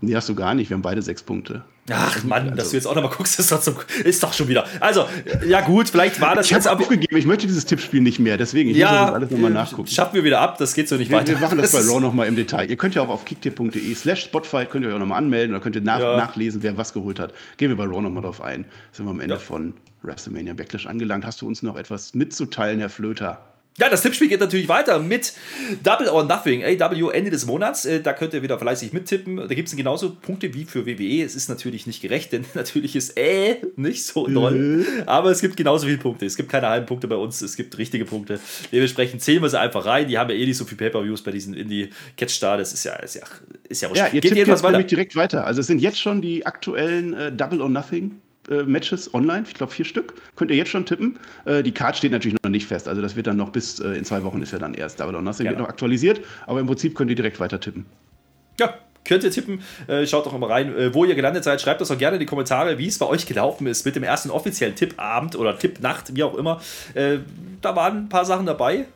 Nee, hast du gar nicht. Wir haben beide sechs Punkte. Ach Mann, dass du jetzt auch nochmal guckst, ist doch, zum, ist doch schon wieder. Also, ja gut, vielleicht war das Ich jetzt habe aber. aufgegeben. Ich möchte dieses Tippspiel nicht mehr. Deswegen, ich muss Ja, das alles nochmal äh, nachgucken. schaffen wir wieder ab, das geht so nicht Wir, weiter. wir machen das bei ist- Raw nochmal im Detail. Ihr könnt ja auch auf kicktipp.de slash Spotfight könnt ihr euch auch nochmal anmelden oder könnt ihr nach, Ja. nachlesen, wer was geholt hat. Gehen wir bei Raw nochmal drauf ein. Sind wir am Ende Ja. von WrestleMania Backlash angelangt. Hast du uns noch etwas mitzuteilen, Herr Flöter? Ja, das Tippspiel geht natürlich weiter mit Double or Nothing, AW Ende des Monats. Äh, Da könnt ihr wieder fleißig mittippen. Da gibt es genauso Punkte wie für WWE. Es ist natürlich nicht gerecht, denn natürlich ist äh nicht so doll. Aber es gibt genauso viele Punkte. Es gibt keine halben Punkte bei uns, es gibt richtige Punkte. Dementsprechend zählen wir sie einfach rein. Die haben ja eh nicht so viel Pay-Per-Views bei diesen Indie-Catch-Star. Das ist ja, ist ja, ist ja, Ja, ihr Geht tippt jedenfalls jetzt weiter. nämlich direkt weiter. Also es sind jetzt schon die aktuellen äh, Double or Nothing äh, Matches online. Ich glaube vier Stück. Könnt ihr jetzt schon tippen. Äh, die Card steht natürlich noch nicht fest. Also das wird dann noch bis äh, in zwei Wochen ist ja dann erst Double or Nothing wird Genau. noch aktualisiert. Aber im Prinzip könnt ihr direkt weiter tippen. Ja, könnt ihr tippen. Äh, schaut doch immer rein, äh, wo ihr gelandet seid. Schreibt das doch gerne in die Kommentare, wie es bei euch gelaufen ist mit dem ersten offiziellen Tippabend oder Tippnacht, wie auch immer. Da waren ein paar Sachen dabei,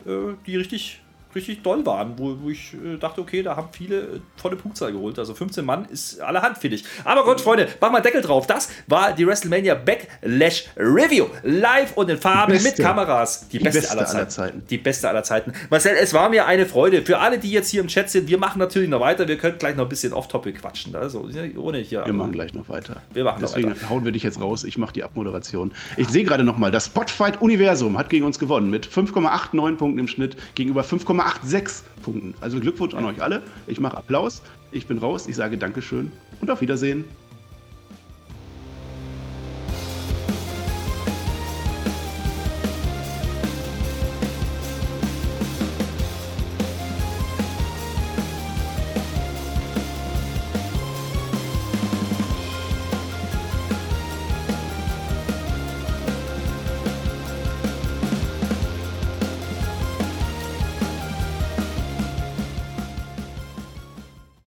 die richtig, richtig doll waren, wo, wo ich äh, dachte, okay, da haben viele äh, volle Punktzahl geholt. Also 15 Mann ist allerhand, finde ich. Aber gut, Freunde, mach mal Deckel drauf. Das war die WrestleMania Backlash Review. Live und in Farbe mit. Kameras. Die, Die beste, beste aller, aller Zeiten. Zeiten. Die beste aller Zeiten. Marcel, es war mir eine Freude. Für alle, die jetzt hier im Chat sind, wir machen natürlich noch weiter. Wir können gleich noch ein bisschen off-topic quatschen. Also, ohne hier. Wir machen gleich noch weiter. Wir machen noch Deswegen weiter. hauen wir dich jetzt raus. Ich mache die Abmoderation. Ich sehe gerade noch mal, das Spotfight-Universum hat gegen uns gewonnen mit 5,89 Punkten im Schnitt gegenüber 5,86 Punkten. Also Glückwunsch an euch alle. Ich mache Applaus. Ich bin raus. Ich sage Dankeschön und auf Wiedersehen.